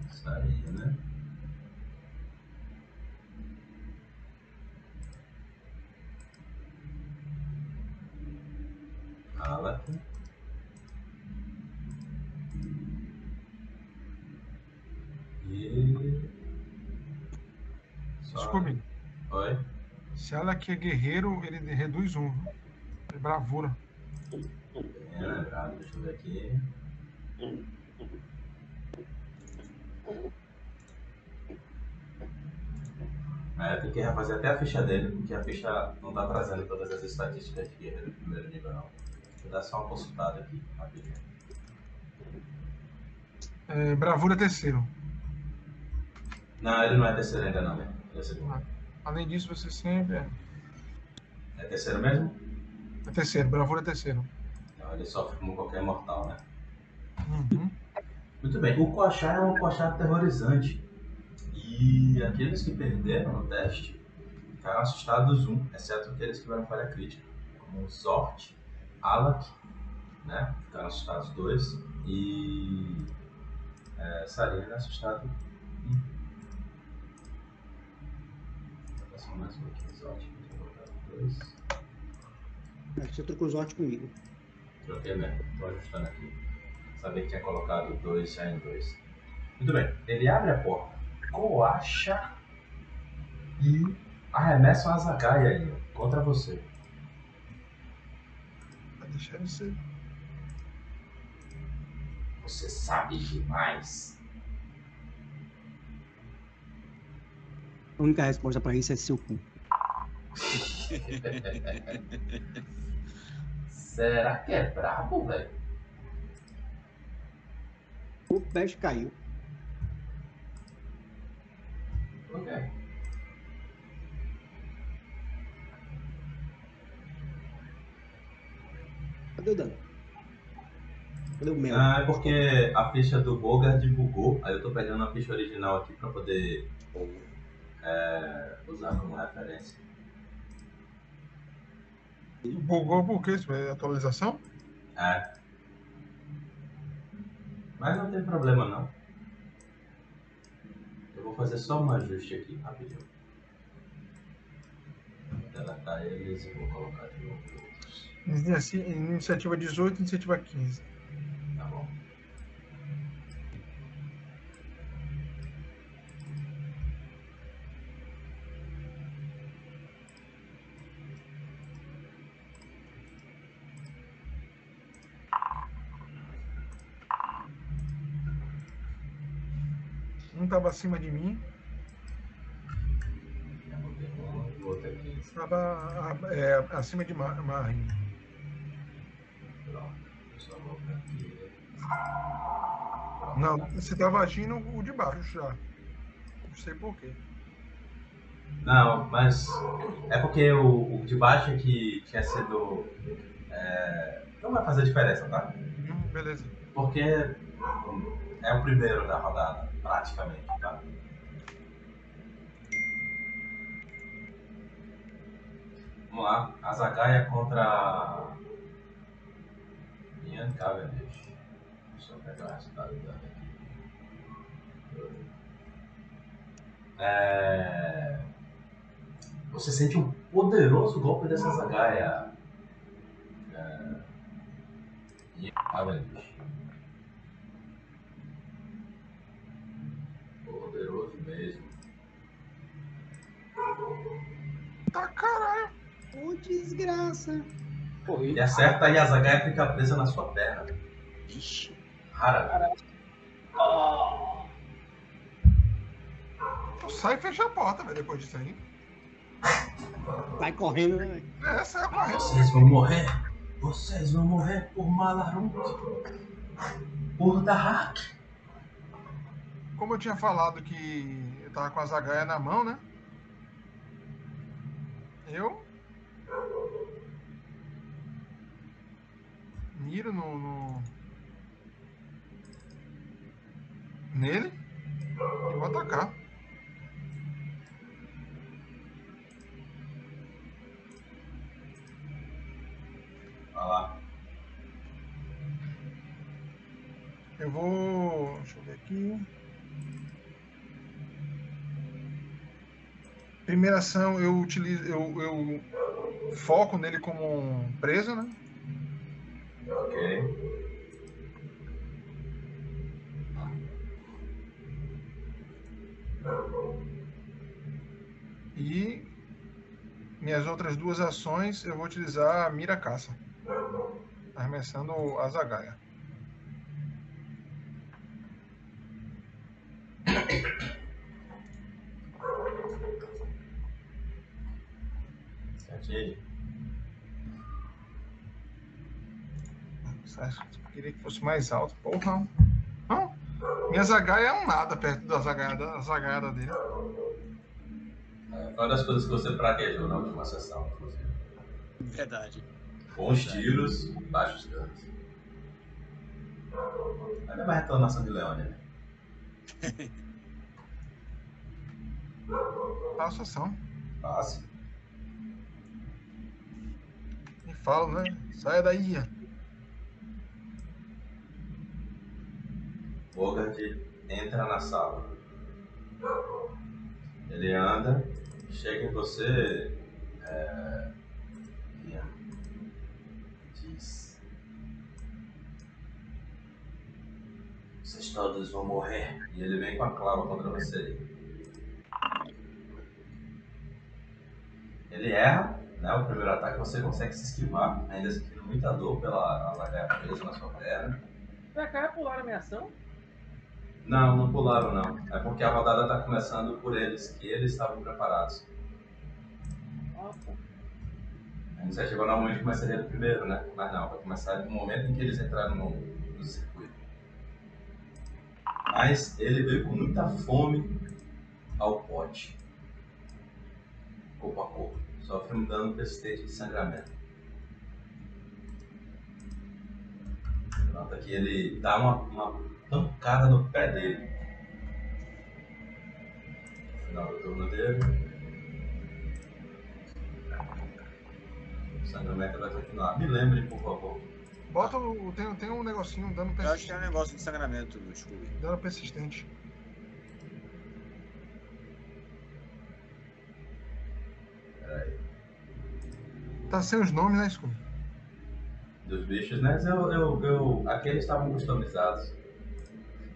Speaker 1: Sarina. Alata. E. Sorte.
Speaker 2: Desculpe,
Speaker 1: Oi.
Speaker 2: se ela que é guerreiro, ele reduz um. É bravura.
Speaker 1: Bem lembrado, deixa eu ver aqui. É, tem que refazer até a ficha dele, porque a ficha não tá trazendo todas as estatísticas de guerreiro do primeiro nível, não. Vou dar só uma consultada aqui, rapidinho.
Speaker 2: É, bravura é terceiro.
Speaker 1: Não, ele não é terceiro ainda não, né? Ele é segundo.
Speaker 2: Além disso, você sempre é,
Speaker 1: É terceiro mesmo?
Speaker 2: É terceiro. Bravura é terceiro.
Speaker 1: Então ele sofre como qualquer mortal, né?
Speaker 2: Uhum.
Speaker 1: Muito bem, o Coachar é um Coachar aterrorizante. E aqueles que perderam no teste ficaram assustados um, exceto aqueles que tiveram falha crítica, como Zort, Alak, né? Ficaram assustados dois. E é, Sarina assustado um. Vou passar mais um aqui, Zort, dois.
Speaker 6: Que você trocou os ótimos comigo.
Speaker 1: Troquei mesmo, tô ajustando aqui. Sabia que tinha colocado dois já em dois. Muito bem, ele abre a porta, coacha e arremessa uma zagaia aí contra você.
Speaker 2: Vai deixar ser.
Speaker 7: Você sabe demais.
Speaker 6: A única resposta pra isso é seu cu. [laughs]
Speaker 7: Será que é brabo, velho?
Speaker 6: O peixe caiu.
Speaker 7: Ok.
Speaker 6: Cadê o dano? Cadê o mel?
Speaker 1: Ah, é porque a ficha do Bogard bugou, aí eu tô pegando a ficha original aqui pra poder é, usar como referência.
Speaker 2: Bugou por quê? Isso é atualização?
Speaker 1: É. Mas não tem problema não. Eu vou fazer só um ajuste aqui, rapidinho. Vou deletar eles e vou colocar de novo outros.
Speaker 2: Inici- Iniciativa 18, iniciativa 15. Acima de mim,
Speaker 1: Já botei um e o outro aqui.
Speaker 2: tava a- é, acima de Mar. Não, você tava agindo o de baixo já. Não sei porquê.
Speaker 1: Não, mas é porque o, o de baixo que tinha sido. é, não vai fazer diferença, tá?
Speaker 2: Hum, beleza.
Speaker 1: Porque é o primeiro da rodada, praticamente, tá? Vamos lá, a Zagaia contra Ian Cavendish. Deixa eu pegar o resultado dela aqui. É... Você sente um poderoso golpe dessa Zagaia. É... Ian Cavendish. Poderoso mesmo.
Speaker 2: Tá caralho.
Speaker 6: Ô, desgraça.
Speaker 4: Porra,
Speaker 1: Ele acerta e a Zagaia fica presa na sua perna.
Speaker 3: Ixi.
Speaker 1: Rara.
Speaker 2: Tu sai e fecha a porta, velho, depois disso aí.
Speaker 6: Vai correndo, né? velho?
Speaker 2: É, sai correndo.
Speaker 7: Vocês vão morrer. Vocês vão morrer por Malarut. Por Dahak.
Speaker 2: Como eu tinha falado que eu tava com a zagaia na mão, né? Eu. Miro no. no- Nele. E vou atacar.
Speaker 1: Olha lá.
Speaker 2: Eu vou. Deixa eu ver aqui. Primeira ação eu utilizo. Eu, eu foco nele como um preso, né?
Speaker 1: Ok.
Speaker 2: E minhas outras duas ações eu vou utilizar a mira caça. Arremessando a zagaia. Queria que fosse mais alto? Porra. Não. Minha zagaia é um nada perto da zagaia, da zagaiada dele.
Speaker 1: É, Foi uma das coisas que você praguejou na última sessão, inclusive.
Speaker 3: Verdade.
Speaker 1: Bons tiros, baixos danos. Olha uma reclamação de Leônia. né?
Speaker 2: Faço ação.
Speaker 1: Fácil.
Speaker 2: Falo, né? Saia daí.
Speaker 1: Bogart entra na sala. Ele anda, chega em você. É... Diz. Vocês todos vão morrer. E ele vem com a clava contra você. Ele erra, né? O primeiro ataque você consegue se esquivar, ainda sentindo muita dor pela lagaia presa na sua perna.
Speaker 4: Pra cá, pularam a minha ação?
Speaker 1: Não, não pularam não. É porque a rodada tá começando por eles, que eles estavam preparados.
Speaker 4: Tá.
Speaker 1: A iniciativa normalmente começaria no primeiro, né? Mas não, vai começar no momento em que eles entraram no, no circuito. Mas ele veio com muita fome ao pote. Corpo a corpo. Sofre um dano persistente de sangramento. Nota que ele dá uma, uma pancada no pé dele. No final do turno dele. O sangramento vai continuar. Me lembre, por favor.
Speaker 2: Bota o. Tem, tem um negocinho dano
Speaker 3: Eu acho que é um
Speaker 2: persistente.
Speaker 3: negócio de sangramento, Scooby.
Speaker 2: Dano persistente. Tá sem os nomes, né, Scooby?
Speaker 1: Dos bichos, né? Eu, eu, eu, aqueles estavam customizados.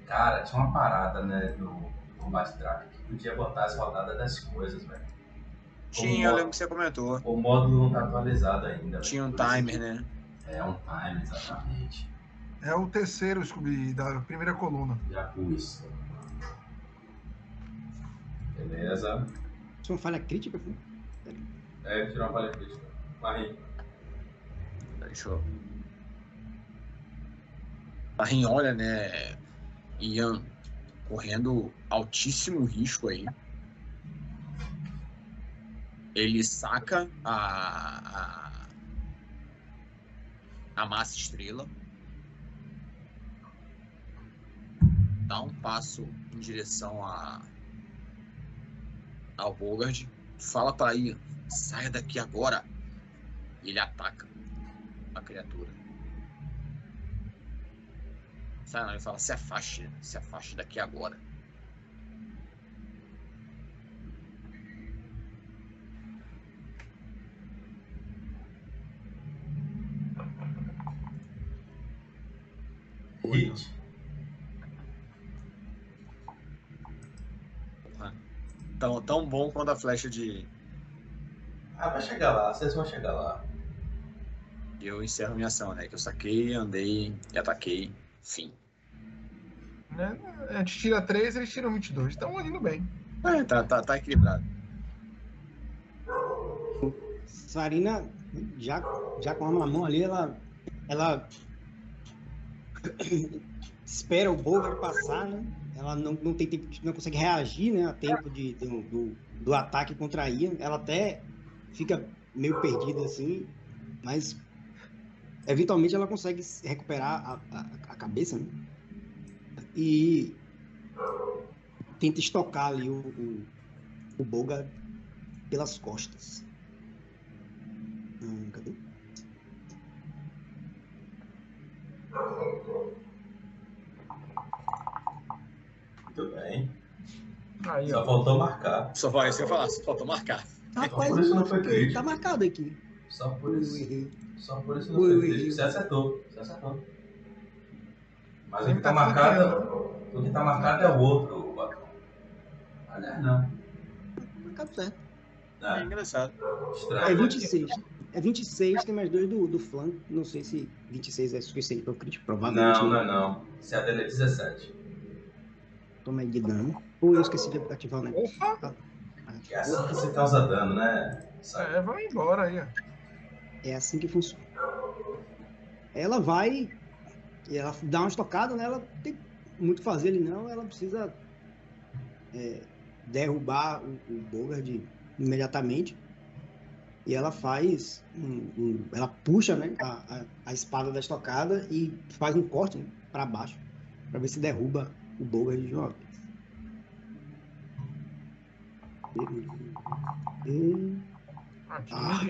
Speaker 1: Cara, tinha uma parada, né, no Combat Track que podia botar as rodadas das coisas, velho.
Speaker 3: Tinha, eu lembro que você comentou.
Speaker 1: O módulo não tá atualizado ainda.
Speaker 3: Tinha um timer, né?
Speaker 1: É um timer, exatamente.
Speaker 2: É o terceiro, Scooby, da primeira coluna.
Speaker 1: Já pus. Beleza.
Speaker 6: Isso é uma falha crítica, pô.
Speaker 1: É, tirar uma crítica. Marim.
Speaker 3: Deixa eu. Olha, né? Ian correndo altíssimo risco aí. Ele saca a, a, a massa estrela. Dá um passo em direção a, ao Bogard. Fala para Ian, saia daqui agora. E ele ataca a criatura. Sai não, ele fala, se afaste, se afaste daqui agora.
Speaker 1: Hit.
Speaker 3: Tão, tão bom quanto a flecha de.
Speaker 1: Ah, vai chegar lá, vocês vão chegar lá.
Speaker 3: Eu encerro minha ação, né? Que eu saquei, andei e ataquei. Fim.
Speaker 2: Né? A gente tira 3, eles tiram 22. Estão indo bem.
Speaker 3: É, tá, tá, tá equilibrado.
Speaker 6: Sarina, já, já com a arma na mão ali, ela, ela [coughs] espera o Bogart passar, né? Ela não, não tem tempo, não consegue reagir, né? A tempo de, do, do, do ataque contra a Ian. Ela até fica meio perdida assim, mas eventualmente ela consegue se recuperar a, a, a cabeça, né? E tenta estocar ali o, o, o Bogart pelas costas. Hum, cadê?
Speaker 1: Muito bem.
Speaker 2: Aí,
Speaker 1: Só
Speaker 2: ó.
Speaker 1: faltou marcar.
Speaker 3: Só vai, isso que eu ia falar, só falta marcar.
Speaker 6: Rapaz,
Speaker 1: por isso não foi crítico.
Speaker 6: tá marcado aqui.
Speaker 1: Só por isso.
Speaker 6: errei.
Speaker 1: Só por isso não
Speaker 6: Ui,
Speaker 1: foi
Speaker 6: ui,
Speaker 1: crítico.
Speaker 6: ui.
Speaker 1: Você acertou. Você acertou. Mas o que tá
Speaker 2: tá
Speaker 1: marcado. O que tá marcado é o outro, Bacão. Aliás, não.
Speaker 6: Marcado certo.
Speaker 3: É
Speaker 1: É,
Speaker 3: engraçado.
Speaker 1: estranho.
Speaker 6: É
Speaker 1: né?
Speaker 6: 26. É 26, tem mais dois do, do flanco. Não sei se 26 é suficiente para o crítico. Provavelmente
Speaker 1: Não, não é não. Se a dele é 17.
Speaker 6: Toma aí de dano. Ou eu esqueci de ativar o negócio.
Speaker 2: Opa!
Speaker 1: É assim que você causa dano, né?
Speaker 2: É, vai embora aí, ó.
Speaker 6: É assim que funciona. Ela vai. E ela dá uma estocada, né? Ela tem muito o que fazer ali, não. Ela precisa é, derrubar o, o Bogard imediatamente. E ela faz. um- um- ela puxa né, a, a, a espada da estocada e faz um corte né, para baixo. para ver se derruba o Bogard de uma vez. E-. Ah.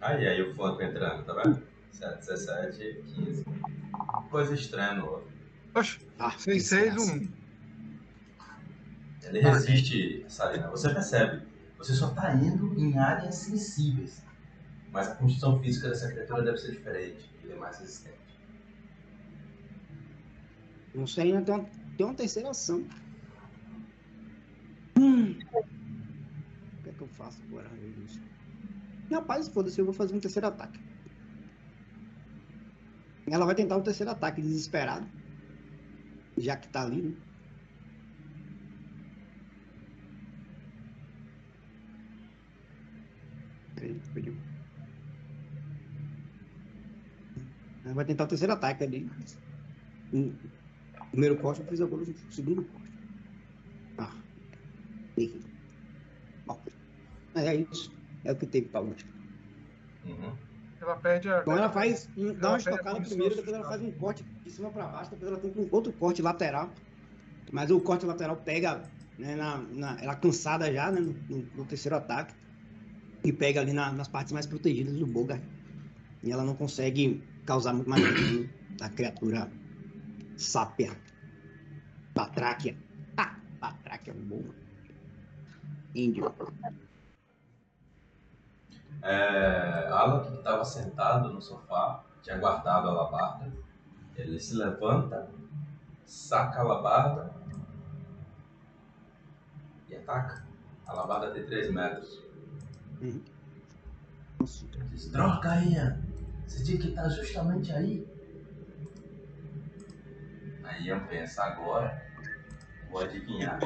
Speaker 1: Aí, aí o flanco entrando, tá vendo? 7, 17, 15. Coisa estranha no outro.
Speaker 2: Oxe,
Speaker 6: Ah,
Speaker 2: 6, 6,
Speaker 6: desgraça.
Speaker 2: 1.
Speaker 1: Ele resiste, Sarina. Você percebe. Você só tá indo em áreas sensíveis. Mas a constituição física dessa criatura deve ser diferente. Ele é mais resistente.
Speaker 6: Não sei, ainda tem uma, tem uma terceira ação. Hum. O que é que eu faço agora, meu? Rapaz, foda-se, eu vou fazer um terceiro ataque. Ela vai tentar o terceiro ataque, desesperado. Já que tá ali, né? Perdeu. Vai tentar o terceiro ataque ali. Primeiro corte eu fiz agora o segundo corte. Ah. Bom, é isso. É o que teve pra hoje.
Speaker 1: Uhum.
Speaker 2: Ela perde a.
Speaker 6: Então ela faz, um- dá uma
Speaker 2: a
Speaker 6: estocada primeiro,
Speaker 2: de
Speaker 6: depois ela faz um corte de cima para baixo, depois ela tem um outro corte lateral. Mas o corte lateral pega, né, na, na- ela cansada já, né, no, no- no terceiro ataque. E pega ali na- nas partes mais protegidas do Bogart. E ela não consegue causar muito mais dano da criatura sápia. Patráquia. Ah, Patráquia é um bom. Índio.
Speaker 1: É, Alan, que estava sentado no sofá, tinha guardado a alabarda. Ele se levanta, saca a alabarda e ataca. A alabarda tem 3 metros. Ele diz, droga, Ian! Você tinha que estar justamente aí. Aí Ian pensa, agora vou adivinhar.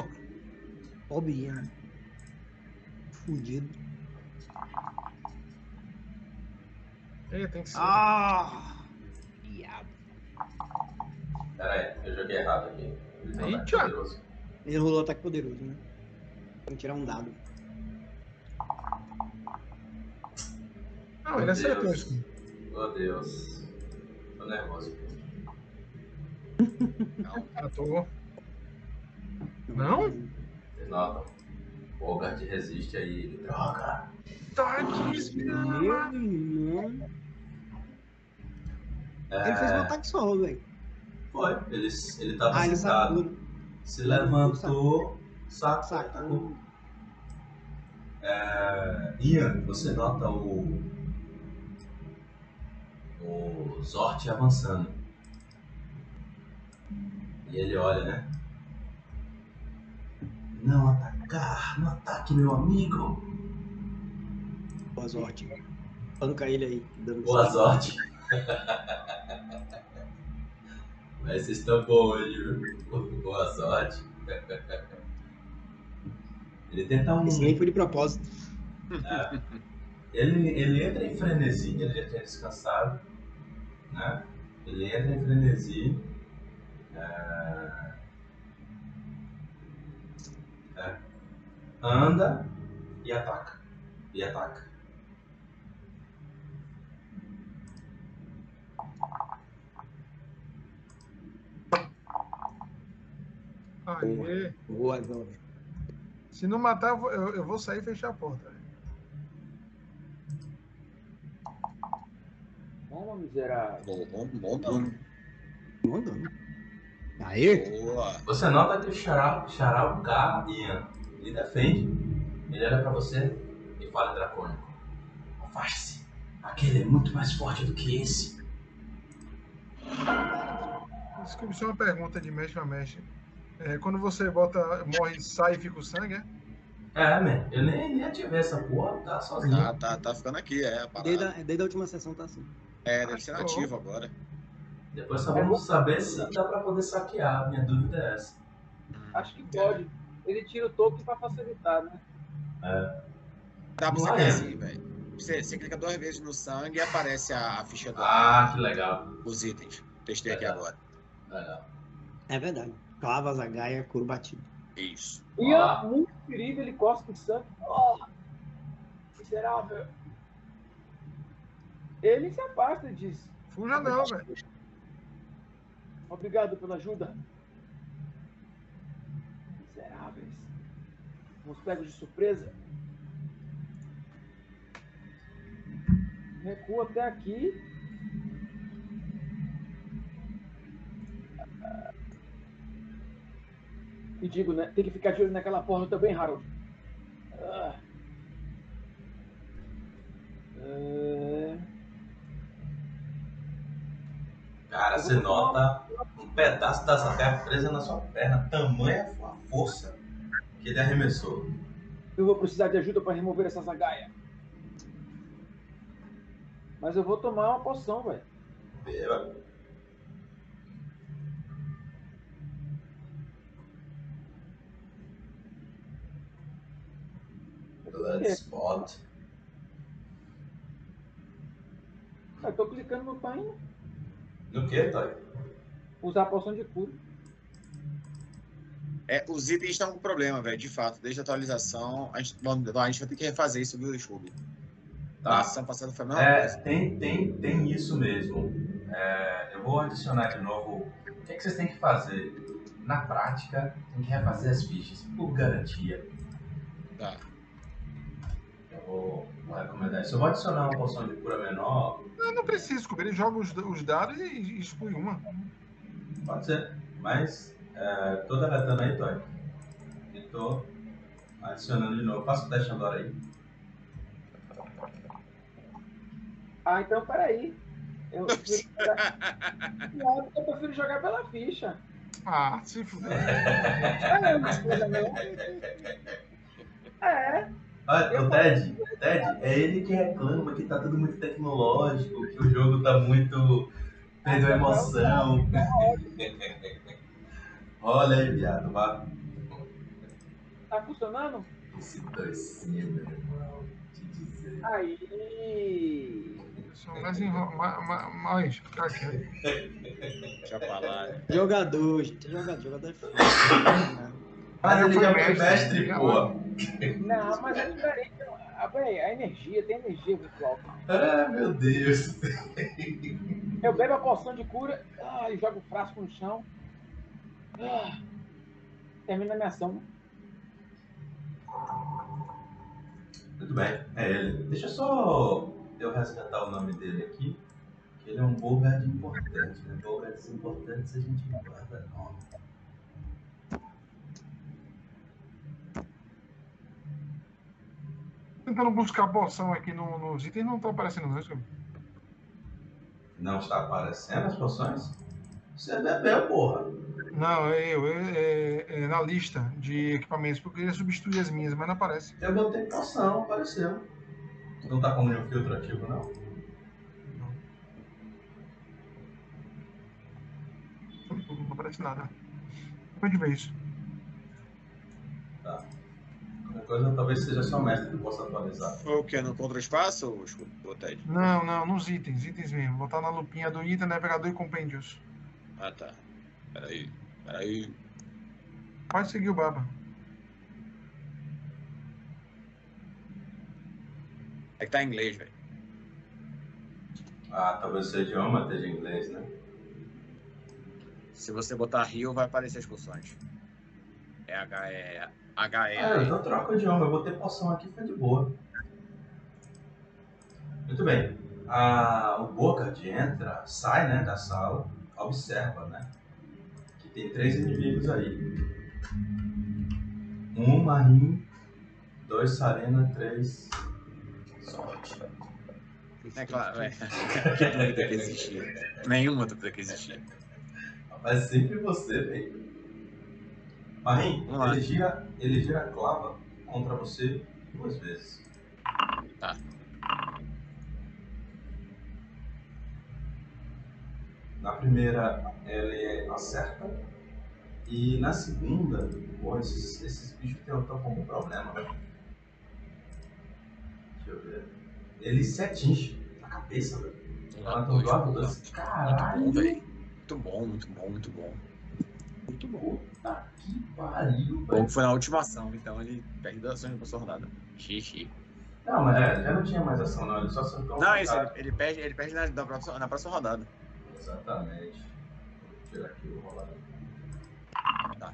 Speaker 6: Pobre né? Fudido.
Speaker 2: É, tem que ser.
Speaker 6: Ah! Diabo.
Speaker 1: Pera aí, eu joguei errado aqui.
Speaker 2: Eita!
Speaker 1: poderoso.
Speaker 6: Ele rolou ataque poderoso, né? Tem que tirar um dado.
Speaker 2: Não, ele acertou
Speaker 1: Deus.
Speaker 2: isso.
Speaker 1: Oh Deus. Tô nervoso.
Speaker 2: Não?
Speaker 1: Vocês notam? O Bogart resiste aí. ele, Droga!
Speaker 6: Meu irmão.
Speaker 1: É,
Speaker 6: Ele fez um ataque solo, velho.
Speaker 1: Foi. Ele, ele tava
Speaker 6: Ah, ele
Speaker 1: sentado.
Speaker 6: sacou.
Speaker 1: Se levantou, sacou.
Speaker 6: Sacou.
Speaker 1: atacou. É, Ian, você nota o. O Zort avançando. E ele olha, né? Não atacar, não ataque meu amigo.
Speaker 6: Boa sorte. Panca ele aí. Dando
Speaker 1: Boa sorte. Mas vocês estão bons hoje, viu? Boa sorte. Ele tenta um.
Speaker 6: Esse nem foi de propósito.
Speaker 1: É. Ele, ele entra em frenesi, ele já tinha descansado. Né? Ele entra em frenesi. É, é, anda e ataca. E ataca.
Speaker 2: Aê.
Speaker 6: Boa, Zó.
Speaker 2: Se não matar, eu vou, eu, eu vou sair e fechar a porta.
Speaker 4: Toma, miserável.
Speaker 3: Bom, bom, bom dano.
Speaker 6: Bom dano. Aê!
Speaker 3: Boa.
Speaker 1: Você nota que o K, Ian, ele defende. Ele olha pra você e fala em dracônico. Afaste-se. Aquele é muito mais forte do que esse.
Speaker 2: Desculpe, só uma pergunta de mestre a mestre. É, quando você bota, morre, sai e fica o sangue, é?
Speaker 1: É, man. Eu nem, nem ativei essa porra, tá sozinho.
Speaker 3: Tá, tá, tá ficando aqui, é a
Speaker 6: Desde
Speaker 3: parada.
Speaker 6: a, desde a última sessão tá assim.
Speaker 3: É, deve ser nativo agora.
Speaker 1: Depois só vamos saber se dá pra poder saquear. Minha dúvida é essa.
Speaker 4: Acho que pode. Ele tira o token pra facilitar, né?
Speaker 3: Dá pra sacar
Speaker 1: é.
Speaker 3: assim, velho. Você, você clica duas vezes no sangue e aparece a, a ficha do,
Speaker 1: Ah, que legal.
Speaker 3: os itens. Testei aqui
Speaker 1: Legal.
Speaker 3: agora.
Speaker 1: Legal.
Speaker 6: É verdade. Clava, zagaia, couro batido.
Speaker 3: Isso.
Speaker 4: E
Speaker 1: Ah.
Speaker 4: é muito perigo, ele cospe sangue. Oh, miserável. Ele se afasta diz:
Speaker 2: Fuja não, velho.
Speaker 4: Obrigado pela ajuda. Miseráveis. Nos pegos de surpresa. Recuo até aqui. E digo, né? Tem que ficar de olho naquela porra também, Harold. Ah. É...
Speaker 1: você nota um pedaço dessa terra presa na sua perna, tamanha a força que ele arremessou.
Speaker 4: Eu vou precisar de ajuda para remover essa zagaia. Mas eu vou tomar uma poção, velho.
Speaker 1: Beba. Bloodspot. É.
Speaker 4: Ah, eu tô clicando no pai. Né?
Speaker 1: No que, Toy?
Speaker 4: Usar a poção de cura.
Speaker 3: É, os itens estão com problema, velho, de fato. Desde a atualização, a gente, vamos- a gente vai ter que refazer isso, viu, Scooby?
Speaker 1: Tá.
Speaker 3: A sessão passada foi a mesma
Speaker 1: É,
Speaker 3: coisa.
Speaker 1: tem, tem, tem isso mesmo. É, eu vou adicionar de novo. O que, é que vocês têm que fazer? Na prática, tem que refazer as fichas, por garantia.
Speaker 3: Tá.
Speaker 1: Vou, vou recomendar isso. Eu vou adicionar uma poção de cura menor.
Speaker 2: Não, não precisa, Scooby. Ele joga os, os dados e, e exclui uma.
Speaker 1: Pode ser. Mas é, tô deletando aí, Toy. E tô adicionando de novo. Faça o teste agora aí.
Speaker 4: Ah, então peraí. Eu [laughs] prefiro jogar... Não, eu prefiro jogar pela ficha.
Speaker 2: Ah, se fuder.
Speaker 4: Também. É.
Speaker 1: Olha,
Speaker 4: Eu
Speaker 1: o Ted, Ted, é ele que reclama que tá tudo muito tecnológico, que o jogo tá muito. perdeu a emoção. Olha aí, viado, vá.
Speaker 4: Tá funcionando?
Speaker 1: Esse docinho, meu irmão, te dizer.
Speaker 4: Aí.
Speaker 2: São mais enro... ma- ma- mais. Ficar aqui.
Speaker 3: Deixa lá. né?
Speaker 6: Jogador, gente, jogador, jogador é foda.
Speaker 1: Mas ele já foi
Speaker 2: mestre,
Speaker 1: mestre,
Speaker 2: já
Speaker 1: pô.
Speaker 4: Não, mas é diferente. Ah, a energia, tem energia virtual.
Speaker 1: Ah, meu Deus.
Speaker 4: Eu bebo a poção de cura ah, e jogo o frasco no chão. Ah, termina a minha ação.
Speaker 1: Muito bem, é ele. Deixa só eu resgatar o nome dele aqui. Ele é um Bogard importante, né? Bogards importantes a gente não guarda nome.
Speaker 2: Tentando buscar poção aqui no- nos itens, não tá aparecendo, não, Scooby.
Speaker 1: Não está aparecendo as poções? Você bebeu, porra.
Speaker 2: Não, é eu. É, é- é na lista de equipamentos, porque eu queria substituir as minhas, mas não aparece.
Speaker 1: Eu botei poção, apareceu. Não tá com nenhum filtro ativo, não?
Speaker 2: Não aparece nada. Depois de ver isso.
Speaker 1: Qualquer coisa talvez seja só o mestre que possa atualizar.
Speaker 3: Foi o que? No contra-espaço, ou Ted?
Speaker 2: Não, não, nos itens, itens mesmo. Botar na lupinha do item, navegador e compêndios.
Speaker 3: Ah, tá. Peraí. Peraí.
Speaker 2: Pode seguir o Baba.
Speaker 3: É que tá em inglês, velho.
Speaker 1: Ah, talvez o seu idioma esteja em inglês, né?
Speaker 3: Se você botar Rio, vai aparecer as poções. É H, é H,
Speaker 1: Ah, então troca o idioma. Eu botei poção aqui, foi de boa. Muito bem. Ah, o Bogard entra, sai né, da sala, observa, né? Que tem três inimigos aí. Um Marim, dois Sarena, três Sorte.
Speaker 3: É claro, é. [laughs] que dúvida que existia. Nenhuma dúvida que existia.
Speaker 1: Mas sempre você, velho. Marim, ele gira, ele gira a clava contra você duas vezes.
Speaker 3: Tá.
Speaker 1: Na primeira, ele acerta. E na segunda, pô, esses, esses bichos estão com algum problema, velho. Deixa eu ver. Ele se atinge na cabeça, velho. Ela
Speaker 3: Dois,
Speaker 1: do lado
Speaker 3: muito
Speaker 1: dois.
Speaker 3: bom,
Speaker 1: Caralho!
Speaker 3: velho. Muito bom, muito bom, muito bom.
Speaker 1: Muito bom. Puta que pariu,
Speaker 3: Bom
Speaker 1: velho.
Speaker 3: que foi na última ação, então ele perde duas ações pra sua rodada. Xixi.
Speaker 1: Não, mas é, já não tinha mais ação, não. Ele só acertou
Speaker 3: Não, é isso, ele, ele perde, ele perde na, na, próxima, na próxima rodada.
Speaker 1: Exatamente. Vou tirar aqui o rolar.
Speaker 3: Tá.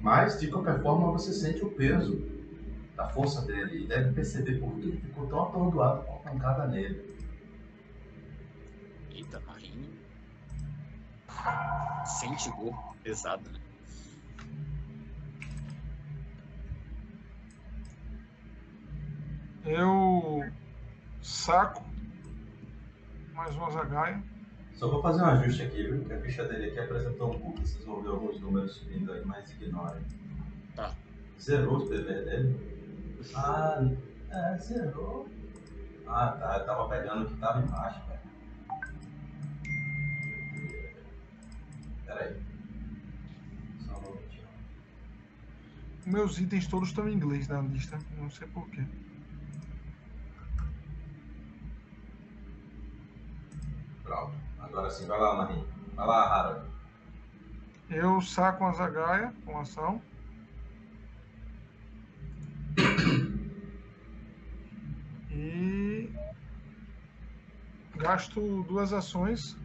Speaker 1: Mas, de qualquer forma, você sente o peso da força dele e deve perceber por que ele ficou tão atordoado com a pancada nele.
Speaker 3: Eita. Sente gol pesado, né?
Speaker 2: Eu saco mais uma zagaia.
Speaker 1: Só vou fazer um ajuste aqui, viu? Que a ficha dele aqui apresentou um bug. Vocês vão ver alguns números subindo aí, mas ignorem.
Speaker 3: Tá.
Speaker 1: Zerou os PV dele? Ah, é, zerou. Ah, tá. Eu tava pegando o que tava embaixo, velho. Pera aí. Só.
Speaker 2: Meus itens todos estão em inglês na lista, não sei porquê.
Speaker 1: Pronto. Agora sim, vai lá, Marinho. Vai lá, Harold.
Speaker 2: Eu saco uma zagaia com ação. E gasto duas ações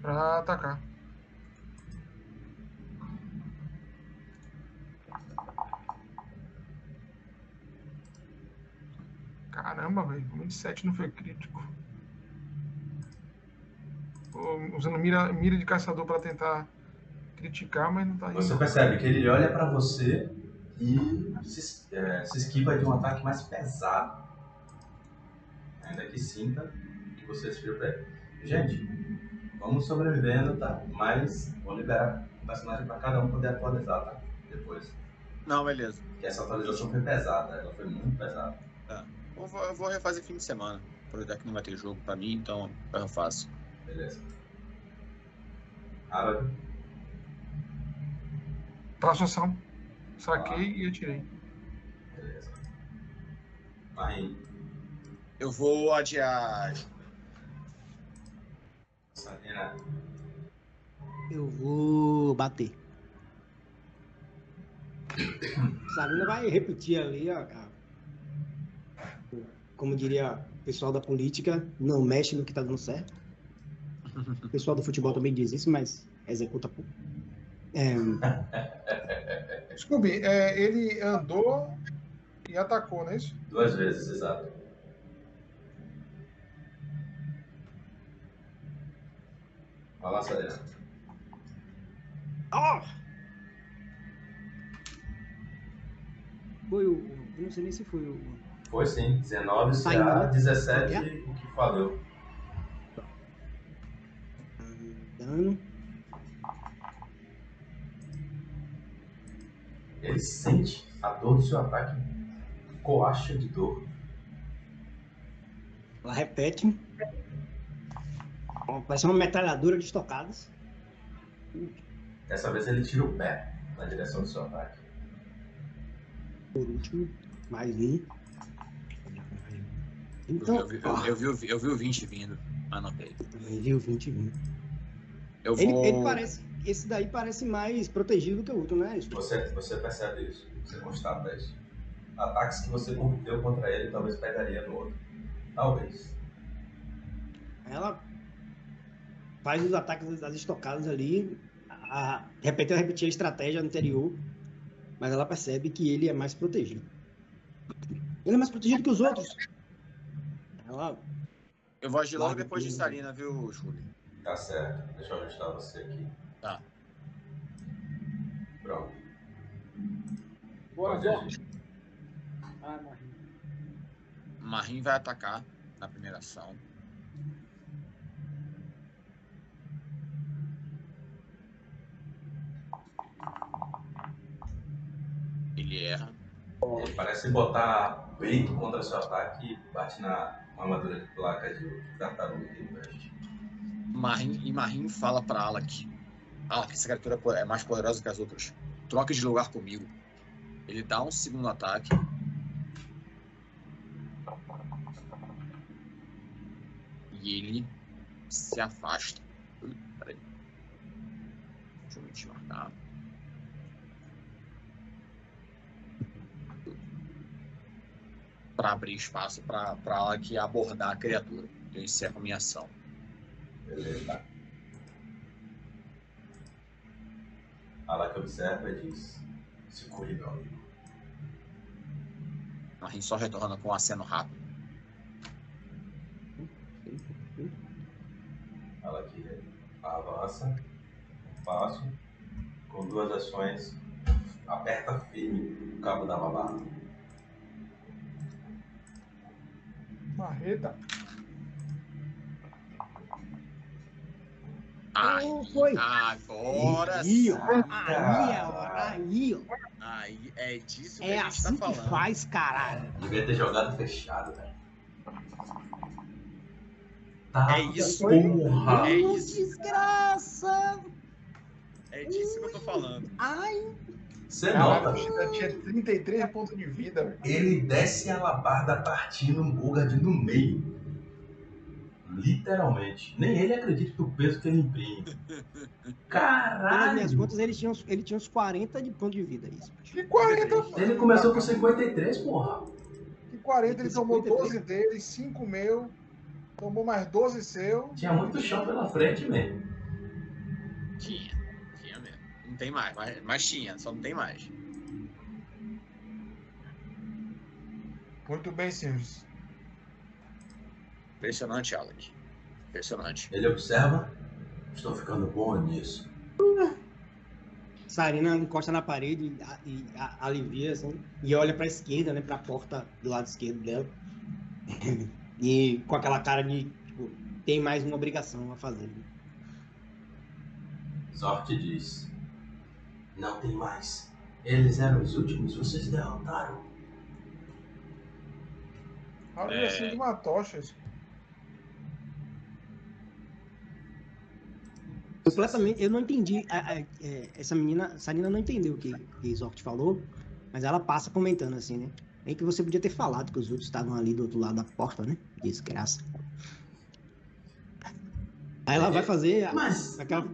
Speaker 2: para atacar. Caramba, velho. 27 não foi crítico. Tô usando mira, mira de caçador para tentar criticar, mas não tá.
Speaker 1: Você percebe que ele olha pra você e se, é, se esquiva de um ataque mais pesado. Ainda que sinta que você se pra ele. Gente, vamos sobrevivendo, tá? Mas vou liberar um personagem pra cada um poder atualizar, tá? Depois.
Speaker 3: Não, beleza.
Speaker 1: Porque essa atualização foi pesada, ela foi muito pesada.
Speaker 3: Eu vou, eu vou refazer fim de semana. Aproveitar que não vai ter jogo pra mim, então eu faço.
Speaker 1: Beleza. Harold,
Speaker 2: Faço ação. Saquei e atirei.
Speaker 1: beleza. Marinho,
Speaker 3: Eu vou adiar.
Speaker 6: Eu vou bater. Sarina vai repetir ali, ó, como diria o pessoal da política, não mexe no que tá dando certo. O pessoal do futebol também diz isso, mas executa pouco. É,
Speaker 2: Scooby, é, ele andou e atacou, não é isso?
Speaker 1: duas vezes, exato. Vai lá, Sabrina.
Speaker 6: ó! Foi o. Eu não sei nem se foi o.
Speaker 1: Foi sim, 19
Speaker 6: Tá
Speaker 1: CA,
Speaker 6: indo.
Speaker 1: 17
Speaker 6: É?
Speaker 1: o que valeu.
Speaker 6: Dano.
Speaker 1: Ele sente a dor do seu ataque, coacha de dor.
Speaker 6: Ela repete. Ó, Parece uma metralhadora de estocadas.
Speaker 1: Dessa vez ele tira o pé na direção do seu ataque.
Speaker 6: Por último, mais um.
Speaker 3: Eu,
Speaker 6: Então,
Speaker 3: vi, eu, vi- eu, vi, o vi- eu vi o 20 vindo. Anotei.
Speaker 6: também viu 20 vindo.
Speaker 3: Eu
Speaker 6: Ele,
Speaker 3: vou.
Speaker 6: ele parece. Esse daí parece mais protegido do que o outro, né?
Speaker 1: Você, você percebe isso, você constata isso. Ataques que você deu contra ele talvez pegaria no outro. Talvez.
Speaker 6: Ela faz os ataques das estocadas ali. A, de repente ela repetia a estratégia anterior, mas ela percebe que ele é mais protegido. Ele é mais protegido que os outros. Ela.
Speaker 3: Eu vou agir logo depois de
Speaker 6: tudo.
Speaker 3: Sarina, viu, Júlio?
Speaker 1: Tá certo. Deixa eu ajustar você aqui.
Speaker 3: Tá.
Speaker 1: Pronto.
Speaker 4: Zó.
Speaker 1: agir.
Speaker 4: Ah, Marinho.
Speaker 3: Marim vai atacar na primeira ação. Ele erra.
Speaker 1: Ele parece botar peito contra seu ataque e bate na armadura de placa de tartaruga que ele veste.
Speaker 3: Marim, e Marim fala pra Alak. Alak, essa criatura po- é mais poderosa que as outras. Troque de lugar comigo. Ele dá um segundo ataque. E ele se afasta. Peraí. Deixa eu me desmarcar. Pra abrir espaço pra, pra Alak abordar a criatura. Eu encerro a minha ação.
Speaker 1: Beleza. Ela que observa e diz: Se cure, meu amigo.
Speaker 3: Marim só retorna com um aceno rápido.
Speaker 1: Ela que avança, um passo, com duas ações, aperta firme o cabo da babá.
Speaker 2: Marreta.
Speaker 3: Ai,
Speaker 6: Oh, foi.
Speaker 3: agora
Speaker 6: Aí, ó.
Speaker 3: sim.
Speaker 6: Aí, ó. Aí, ó.
Speaker 3: Aí é disso que
Speaker 6: É
Speaker 3: a gente
Speaker 6: assim
Speaker 3: tá
Speaker 6: que
Speaker 3: falando.
Speaker 6: faz, caralho.
Speaker 1: Devia ter jogado fechado, velho. Tá,
Speaker 3: É isso.
Speaker 1: Porra!
Speaker 3: É isso.
Speaker 6: desgraça!
Speaker 3: É disso que eu tô falando.
Speaker 6: Ai!
Speaker 1: Você
Speaker 2: Caraca,
Speaker 1: nota,
Speaker 2: ainda tinha 33 pontos de vida, velho.
Speaker 1: ele desce a labarda partindo um Bogard no meio. Literalmente. Nem ele acredita do peso que ele imprime. [laughs]
Speaker 6: Pelas minhas
Speaker 1: Caralho!
Speaker 6: contas, ele tinha, uns, ele tinha uns 40 de ponto de vida. Isso.
Speaker 2: Que 40,
Speaker 1: Ele começou com 53, porra.
Speaker 2: Que 40, ele tomou
Speaker 6: 53.
Speaker 2: 12 dele, 5 meu, tomou mais 12 seu.
Speaker 1: Tinha muito chão pela frente mesmo.
Speaker 3: Tinha. Tem mais, mas, mas tinha, só não tem mais.
Speaker 2: Muito bem, senhores.
Speaker 3: Impressionante, Alex. Impressionante.
Speaker 1: Ele observa. Estou ficando bom nisso.
Speaker 6: Sarina encosta na parede e, a- e a- alivia, assim, e olha pra esquerda, né? Pra porta do lado esquerdo dela. [laughs] e com aquela cara de, tipo, tem mais uma obrigação a fazer.
Speaker 1: Sorte diz. Não tem mais. Eles eram os últimos, vocês derrotaram.
Speaker 2: Olha
Speaker 3: É.
Speaker 2: assim de uma tocha.
Speaker 6: Completamente, eu não entendi. a- a- é, essa menina, Sarina não entendeu o que, que Zort falou, mas ela passa comentando assim, né? É que você podia ter falado que os outros estavam ali do outro lado da porta, né? Desgraça. Aí ela vai fazer a-
Speaker 1: Mas,
Speaker 6: aquela.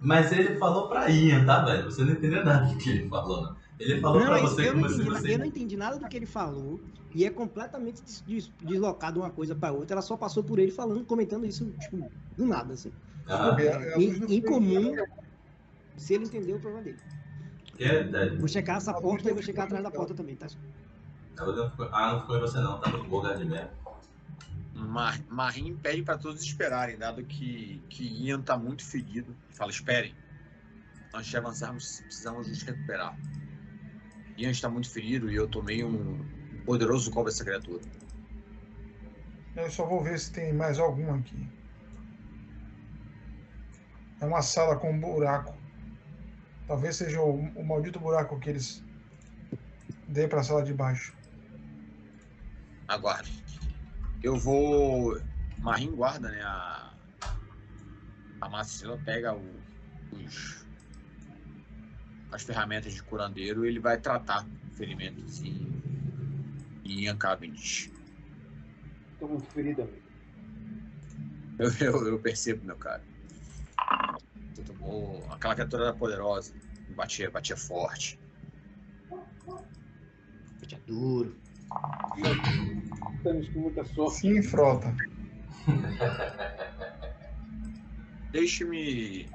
Speaker 1: Mas ele falou pra Ian, tá, velho? Você não entendeu nada do que ele falou, não. Ele falou pra
Speaker 6: Não,
Speaker 1: você
Speaker 6: eu,
Speaker 1: como
Speaker 6: não
Speaker 1: se
Speaker 6: entendi,
Speaker 1: você.
Speaker 6: eu não entendi nada do que ele falou e é completamente des- des- deslocado uma coisa pra outra. Ela só passou por ele falando, comentando isso, tipo, do nada, assim.
Speaker 1: Ah,
Speaker 2: Desculpe, a- a luz não
Speaker 6: Em, em
Speaker 2: foi-
Speaker 6: comum, se ele entendeu, o problema dele.
Speaker 1: é, é,
Speaker 6: Vou checar essa porta e vou checar atrás da porta também, tá?
Speaker 1: Ah, não ficou em você não, tá no Bogard mesmo.
Speaker 3: Mar Marim pede para todos esperarem, dado que, que Ian tá muito ferido. Fala, esperem. Antes de avançarmos, precisamos nos recuperar. Ian está muito ferido e eu tomei um poderoso golpe dessa criatura.
Speaker 2: Eu só vou ver se tem mais algum aqui. É uma sala com um buraco. Talvez seja o, o maldito buraco que eles dê para a sala de baixo.
Speaker 3: Aguarde. Eu vou. Marim guarda, né? A, a Macila pega o- os, as ferramentas de curandeiro e ele vai tratar ferimentos em, em Ian Cavendish.
Speaker 4: Estou muito ferido, amigo. [laughs]
Speaker 3: Eu, eu, eu percebo, meu cara. Tu tomou. Aquela criatura era poderosa. Batia, batia forte.
Speaker 6: Pecha duro.
Speaker 4: Estamos com muita sorte.
Speaker 2: Sim, frota.
Speaker 3: Deixe-me.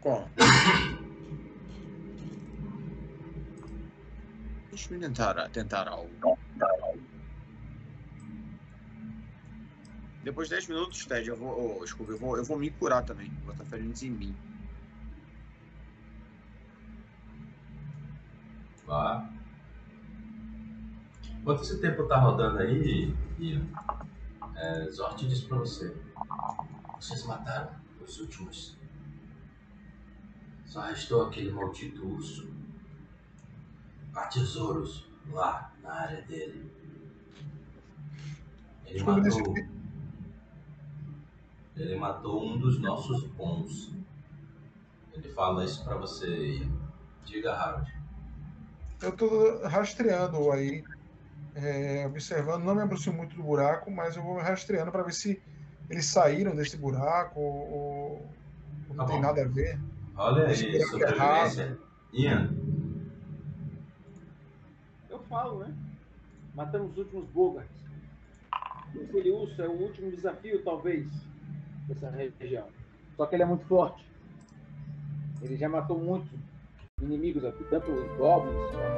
Speaker 3: Como? Deixe-me tentar, tentar algo. Depois de 10 minutos, Ted, eu vou. Oh, Scooby, eu vou, eu vou me curar também. Vou botar ferimentos em mim.
Speaker 1: Vá. Enquanto esse tempo tá rodando aí, Ian, é, Zort disse pra você. Vocês mataram os últimos. Só restou aquele maldito urso. Há tesouros lá na área dele. Ele matou. Ele matou um dos nossos bons. Ele fala isso pra você, Ian. Diga, Harold.
Speaker 2: Eu estou rastreando aí, é, observando. Não me aproximo muito do buraco, mas eu vou rastreando para ver se eles saíram desse buraco ou, ou não
Speaker 1: Tá
Speaker 2: tem
Speaker 1: bom.
Speaker 2: nada a ver.
Speaker 1: Olha
Speaker 2: Esse
Speaker 1: aí,
Speaker 2: buraco é
Speaker 1: sobrevivência. Ian,
Speaker 4: Eu falo, né? Matamos os últimos Bogarts. Aquele urso é o último desafio, talvez, dessa região. Só que ele é muito forte. Ele já matou muitos inimigos aqui, tanto os goblins quanto